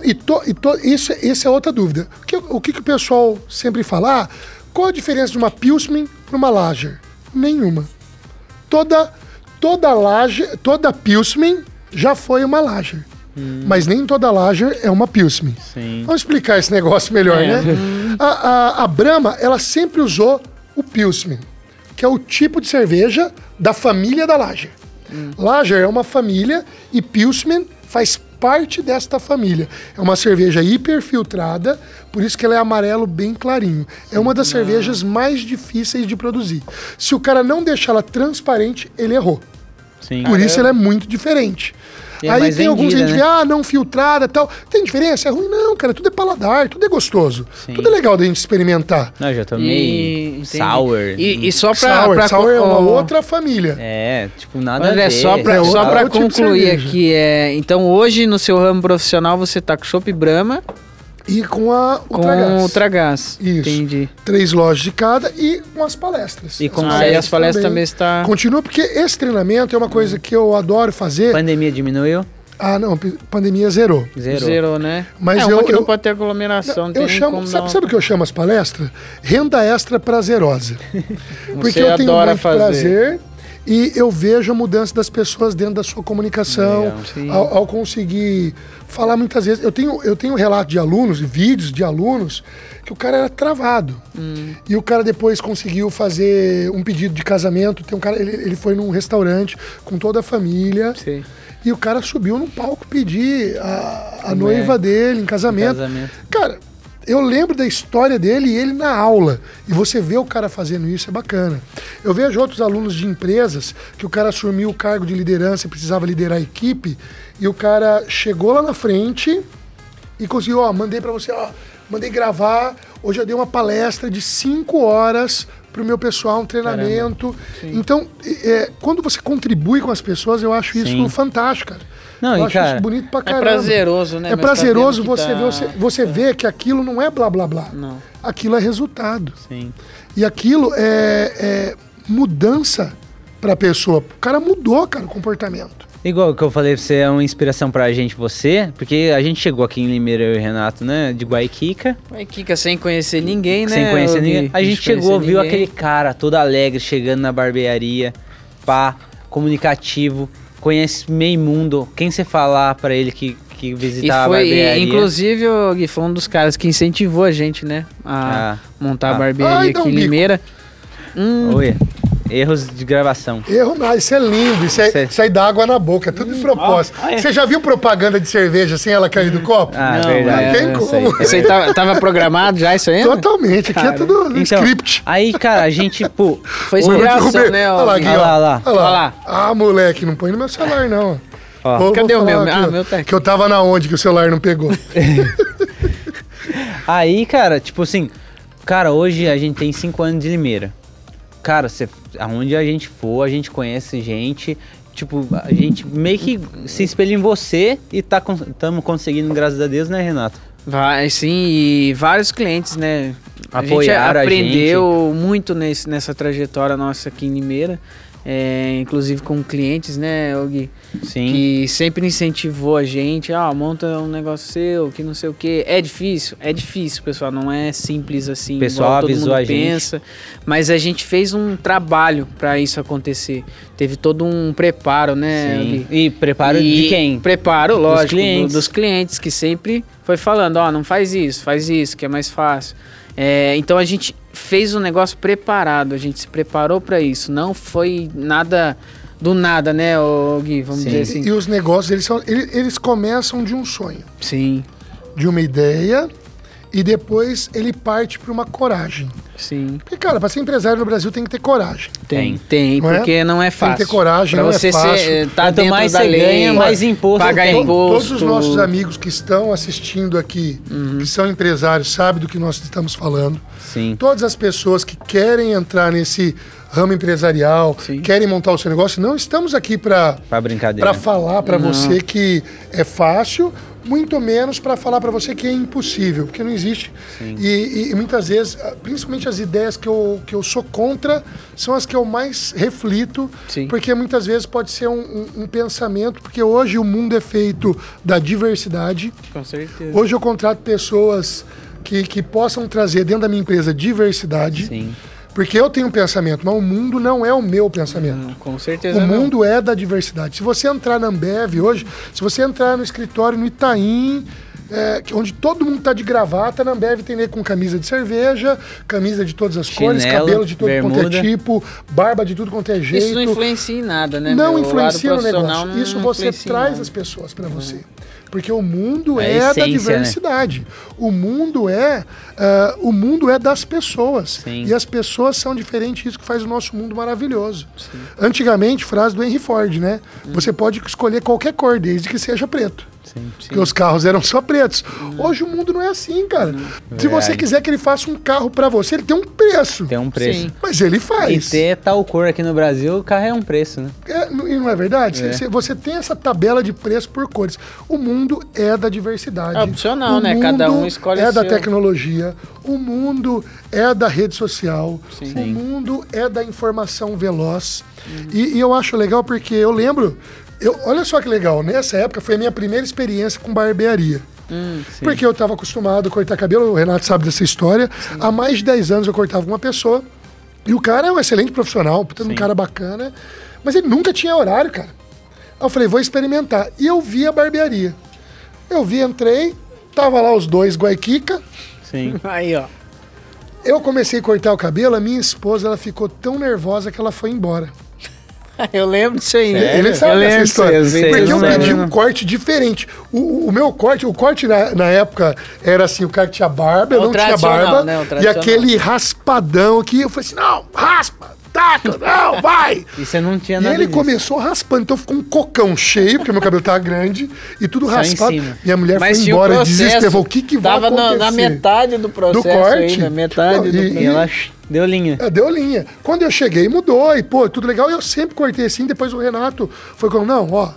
E, to, e to, isso, essa é outra dúvida. O que, o que, que o pessoal sempre fala? Ah, qual a diferença de uma Pilsman para uma Lager? Nenhuma. Toda, toda Lager, toda Pilsman já foi uma Lager. Mas nem toda Lager é uma Pilsman. Sim. Vamos explicar esse negócio melhor, É. né? A, a, a Brahma, ela sempre usou o Pilsman, que é o tipo de cerveja da família da Lager. Lager é uma família e Pilsman faz parte desta família. É uma cerveja hiperfiltrada, por isso que ela é amarelo bem clarinho. É uma das cervejas mais difíceis de produzir. Se o cara não deixar ela transparente, ele errou. Sim. Por isso ela é muito diferente. É Aí tem alguns que a gente vendida, vê, né? ah, não filtrada e tal. Tem diferença? É ruim? Não, cara, tudo é paladar, tudo é gostoso. Sim. Tudo é legal da gente experimentar. Não, eu já tomei E, sour. E, e só pra. sour, pra sour é uma outra família. É, tipo, nada André, a ver. só pra, É só pra tipo concluir cerveja. aqui, é, então hoje no seu ramo profissional você tá com Chopp Brahma E com a com Ultragás. Ultragás. Isso. Entendi. Três lojas de cada e umas palestras. E com as palestras também está. Continua, porque esse treinamento é uma coisa que eu adoro fazer. Pandemia diminuiu? Ah, não, pandemia zerou. Zerou. Zerou, né? Mas é, eu- uma que eu- não pode ter aglomeração. não eu chamo, sabe, sabe o que eu chamo as palestras? Renda extra prazerosa. Porque eu tenho muito fazer. prazer e eu vejo a mudança das pessoas dentro da sua comunicação, sim. ao, ao conseguir falar muitas vezes. Eu tenho, eu tenho relato de alunos, vídeos de alunos, que o cara era travado. Hum. E o cara depois conseguiu fazer um pedido de casamento. Tem um cara, ele, ele foi num restaurante com toda a família. Sim. E o cara subiu no palco pedir a, a É. noiva dele em casamento. Casamento. Cara, eu lembro da história dele e ele na aula. E você vê o cara fazendo isso, é bacana. Eu vejo outros alunos de empresas que o cara assumiu o cargo de liderança e precisava liderar a equipe. E o cara chegou lá na frente e conseguiu, ó, mandei pra você, ó, mandei gravar. Hoje eu dei uma palestra de cinco horas pro meu pessoal, um treinamento. Então, é, quando você contribui com as pessoas, eu acho isso Sim. fantástico, cara. Não, eu e acho cara, isso bonito pra É caramba. prazeroso, né? É Mas prazeroso você, tá- ver, você, você ver que aquilo não é blá blá blá. Não. Aquilo é resultado. Sim. E aquilo é, é mudança pra pessoa. O cara mudou, cara, o comportamento. Igual que eu falei, você é uma inspiração pra gente, você, porque a gente chegou aqui em Limeira, eu e o Renato, né, de Guaiquica, Kika, sem conhecer ninguém, né? sem conhecer ninguém. A gente chegou, viu ninguém. aquele cara todo alegre chegando na barbearia, pá, comunicativo, conhece meio mundo. Quem você falar pra ele que, que E visitar a barbearia? e, inclusive, o Gui foi um dos caras que incentivou a gente, né? A Ah, montar Ah. a barbearia Ai, dá aqui um em bico. Limeira. Hum, Oi, erros de gravação. Erro nada, isso é lindo, isso, é, Isso é- isso aí dá água na boca, é tudo de propósito. ah, é. Você já viu propaganda de cerveja sem ela cair do copo? Ah, Não, verdade. não tem como. Isso aí tava, tava programado já, isso aí? né? Totalmente, aqui é tudo Então, script. aí, cara, a gente, pô, Foi Ô, inspiração, né? Olha lá, ó, Gui, Olha lá, lá. Olha lá. Ah, moleque, não põe no meu celular, não. ó. Vou- Cadê vou o meu? Ah, aqui, ó, meu tá aqui. Que eu tava na onde que o celular não pegou. Aí, cara, tipo assim, cara, hoje a gente tem cinco anos de Limeira. Cara, aonde a gente for, a gente conhece gente. Tipo, a gente meio que se espelha em você e tá estamos conseguindo, graças a Deus, né, Renato? Vai, sim, e vários clientes, né? Apoiaram a a gente aprendeu muito nesse, nessa trajetória nossa aqui em Limeira. É, inclusive com clientes, né, Gui? Sim. Que sempre incentivou a gente, ah, monta um negócio seu, que não sei o que. É difícil? É difícil, pessoal. Não é simples assim, O pessoal todo mundo a gente. pensa. Mas a gente fez um trabalho para isso acontecer. Teve todo um preparo, né, Sim. E preparo E de quem? Preparo, Dos lógico, do- clientes. dos clientes que sempre foi falando, ó, não faz isso, faz isso, que é mais fácil. É, então a gente fez um negócio preparado, a gente se preparou para isso. Não foi nada do nada, né, Gui? Vamos Sim. dizer E, assim. e os negócios, eles, são, eles, eles começam de um sonho, Sim, de uma ideia, e depois ele parte para uma coragem. sim. Porque, cara, para ser empresário no Brasil tem que ter coragem. Tem, tem, Não é? porque não é Tem que fácil. ter coragem, pra não é você fácil. ser, tá Quanto dentro mais da você lei, ganha, mais imposto pagar imposto. Todos os nossos amigos que estão assistindo aqui, Uhum. que são empresários, sabem do que nós estamos falando. Sim. Todas as pessoas que querem entrar nesse ramo empresarial, Sim. querem montar o seu negócio, não estamos aqui para Pra brincadeira. para falar para você que é fácil, muito menos para falar para você que é impossível, porque não existe. E, e muitas vezes, ah, principalmente as ideias que eu, que eu sou contra, são as que eu mais reflito, Sim. porque muitas vezes pode ser um, um- um pensamento, porque hoje o mundo é feito da diversidade. Com certeza. Hoje eu contrato pessoas que, que possam trazer dentro da minha empresa diversidade, Sim. Porque eu tenho um pensamento, mas o mundo não é o meu pensamento. Não, com certeza O não. mundo é da diversidade. Se você entrar na Ambev hoje, se você entrar no escritório no Itaim, é, onde todo mundo tá de gravata, na Ambev tem nego com camisa de cerveja, camisa de todas as cores, Chinelo, cabelo de todo quanto é tipo, barba de tudo quanto é jeito. Isso não influencia em nada, né? Não meu? Influencia no negócio. não Isso você traz nada. as pessoas para você. Porque o mundo É é, da essência, né? diversidade. O mundo é ah, o mundo é das pessoas. Sim. E as pessoas são diferentes, isso que faz o nosso mundo maravilhoso. Antigamente, frase do Henry Ford, né? Hum. Você pode escolher qualquer cor, desde que seja preto. Sim. Porque os carros eram só pretos. Hoje o mundo não é assim, cara. Se você Verdade. quiser que ele faça um carro para você, ele tem um preço. Tem um preço. Sim. Mas ele E faz. ter tal cor aqui no Brasil, o carro é um preço, né? É, e não é verdade? É. Você, você tem essa tabela de preço por cores. O mundo é da diversidade. É opcional, O né? Cada um escolhe É da seu. tecnologia. O mundo é da rede social. Sim. O mundo é da informação veloz. E, e eu acho legal porque eu lembro. Eu, olha só que legal. Nessa época foi a minha primeira experiência com barbearia. Hum, Porque eu estava acostumado a cortar cabelo, o Renato sabe dessa história. Há mais de 10 anos eu cortava com uma pessoa. E o cara é um excelente profissional, um Sim. cara bacana. Mas ele nunca tinha horário, cara. Aí eu falei, vou experimentar. E eu vi a barbearia. Eu vi, entrei, tava lá os dois guaiquica. Sim. Aí, ó. Eu comecei a cortar o cabelo, a minha esposa ela ficou tão nervosa que ela foi embora. Eu lembro disso aí. né? Ele sabe eu lembro história. aí, sei, Porque eu lembro. pedi um corte diferente. O, o- meu corte, o corte na, na época era assim, o cara tinha barba, eu não tinha barba. né? E aquele raspadão aqui, eu falei assim, não, raspa, taca, não, vai. E você não tinha E nada ele disso. começou raspando, então ficou um cocão cheio, porque meu cabelo tava grande, e tudo Só raspado. E a mulher Mas foi embora, processo. desesperou. O que, que vai Tava na, acontecer? na metade do processo corte? ainda, metade do e- processo. E ela deu linha. É, deu linha. Quando eu cheguei, mudou. E, pô, tudo legal. E eu sempre cortei assim. Depois o Renato foi como, não, ó,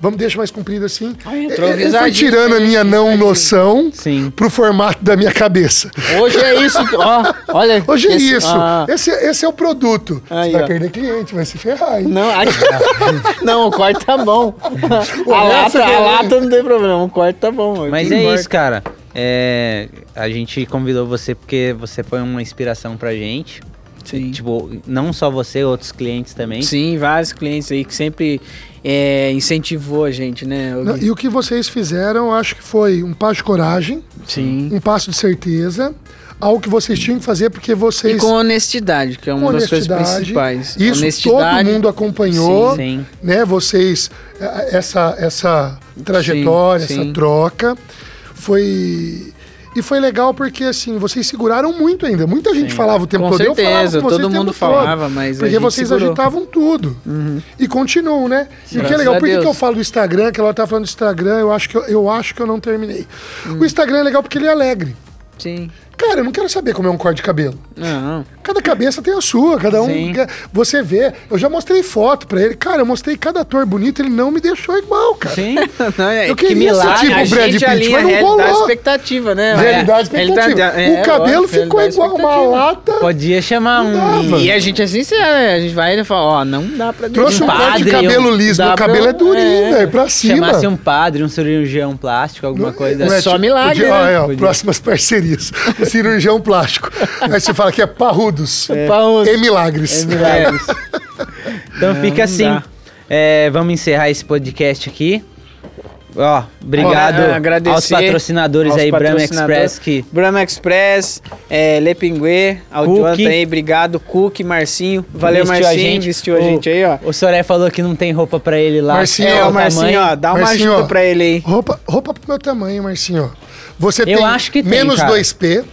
Vamos deixar mais comprido assim. Ai, Ele foi tirando a hein? minha não noção Sim. pro formato da minha cabeça. Hoje é isso. que- Ó, olha. Hoje é esse- isso. ah. Esse, esse é o produto. Aí, Você vai ó. perder cliente, vai se ferrar, hein? Não, aqui- não, o corte tá bom. A resto lata, a lata não tem problema, o corte tá bom. Mas é isso, cara. É, a gente convidou você porque você foi uma inspiração pra gente. Sim. Tipo, não só você, outros clientes também. Sim, vários clientes aí que sempre é, incentivou a gente, né? Não, E o que vocês fizeram, acho que foi um passo de coragem, Sim. um passo de certeza, algo que vocês tinham que fazer porque vocês. E com honestidade, que é uma das coisas principais. Isso honestidade. todo mundo acompanhou, Sim. né? Vocês eh, essa essa trajetória, Sim, essa sim. troca foi e foi legal porque assim vocês seguraram muito ainda. Muita gente falava o tempo Com todo. eu falava certeza, com vocês todo mundo todo, falava, mas a porque vocês segurou. Uhum. agitavam tudo e continuam, né? E o que é legal, por que, eu falo do Instagram? Que ela tá falando do Instagram, eu acho que eu, eu acho que eu não terminei. Hum. O Instagram é legal porque ele é alegre. Sim. Cara, eu não quero saber como é um corte de cabelo. Não. Cada cabeça tem a sua, cada um. Sim. Você vê. Eu já mostrei foto pra ele. Cara, eu mostrei cada ator bonito, ele não me deixou igual, cara. Sim. não é, Eu que queria ser milagre. tipo o Brad Pitt, mas não realidade rolou. expectativa, né? Realidade É, expectativa. é, o cabelo ficou igual uma lata. Podia chamar um. E a gente é sincero, né? A gente vai e fala, ó, não dá pra Trouxe um deixar. corte de cabelo um- liso. Meu cabelo é durinho, é. velho, pra cima. Chamasse um padre, um cirurgião plástico, alguma coisa Não é só tipo- milagre, podia- né? olha, ó, próximas parcerias. Cirurgião plástico. Aí você fala que é parrudos. Parrudos. E milagres. milagres. Então fica não assim. dá. É, vamos encerrar esse podcast aqui. Ó, obrigado Ó, agradecer aos patrocinadores aos aí, Brahma patrocinadores. Express, que Brahma Express, é, Le Pinguê. Jonathan aí, obrigado, Cook, Marcinho. Valeu, vestiu Marcinho, vestiu a O- gente aí, ó. O Soré falou que não tem roupa pra ele lá. Marcinho, É, o Marcinho, tamanho? ó, dá uma Marcinho, ajuda ó. pra ele aí. Roupa, roupa pro meu tamanho, Marcinho. ó. Você Eu tem acho que tem, menos cara. 2P,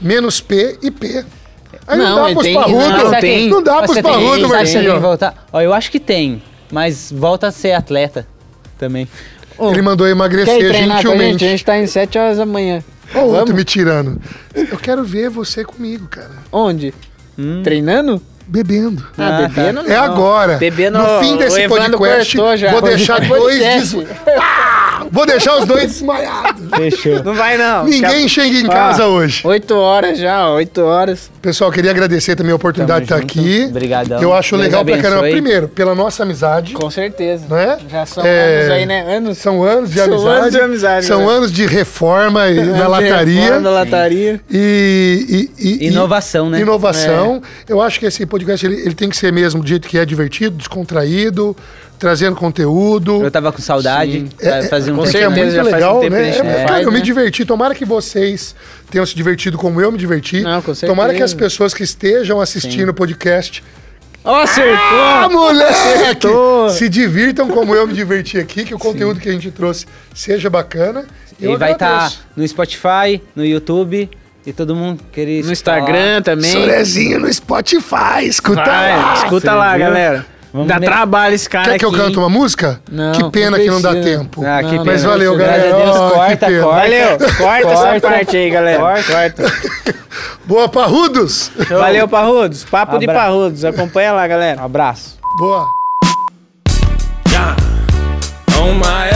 menos P e P. Aí não, Não, dá pros tem- parrudos. não, Não, tem. dá Você pros parrudos, Marcinho. Ó, eu acho que tem, mas volta a ser atleta também. Ele mandou Quer emagrecer treinar com a gente? A gentilmente. gente tá em 7 horas da manhã. O outro Vamos? me tirando. Eu quero ver você comigo, cara. Onde? Treinando? Bebendo. Ah, Ah, bebendo É não. agora. Bebendo, no fim desse Evandro podcast, já. vou deixar dois Podcast. des... Ah! Vou deixar os dois desmaiados. Fechou. Não vai não. Ninguém chega em casa hoje. 8 horas já, 8 horas. Pessoal, queria agradecer também a oportunidade de Tamo estar junto. aqui. Obrigadão. Eu acho Deus legal pra caramba. abençoe. Primeiro, pela nossa amizade. Com certeza. Né? Já são É, anos aí, né? Anos. São anos de São amizade. anos de amizade, São né? anos de reforma e, na lataria. Na lataria. E, e- e- e- Inovação, né? Inovação. Eu acho que esse podcast ele, ele tem que ser mesmo do jeito que é divertido, descontraído, trazendo conteúdo. Eu tava com saudade. É, fazia um com tempo. É muito já um legal, a né? É, faz, cara, eu me né? diverti. Tomara que vocês tenham se divertido como eu me diverti. Não, com certeza. Tomara que as pessoas que estejam assistindo o podcast. Acertou! Ah, moleque! Acertou! Se divirtam como eu me diverti aqui, que o conteúdo que a gente trouxe seja bacana. Eu E vai estar agradeço. no Spotify, no YouTube e todo mundo querer No Instagram também. Sorezinho no Spotify, escuta Vai, lá. escuta Você lá, viu? galera. Vamos Dá ne- trabalho esse cara Quer que eu canto uma música? Não, que pena não que não dá tempo. Ah, que Não, pena. Mas valeu, galera. Deus, que corta, corta. Valeu, corta essa parte aí, galera. Corta. Corta. Boa, Parrudos! Valeu, Parrudos. Papo de Abra- Parrudos. Acompanha lá, galera. Um abraço. Boa. on my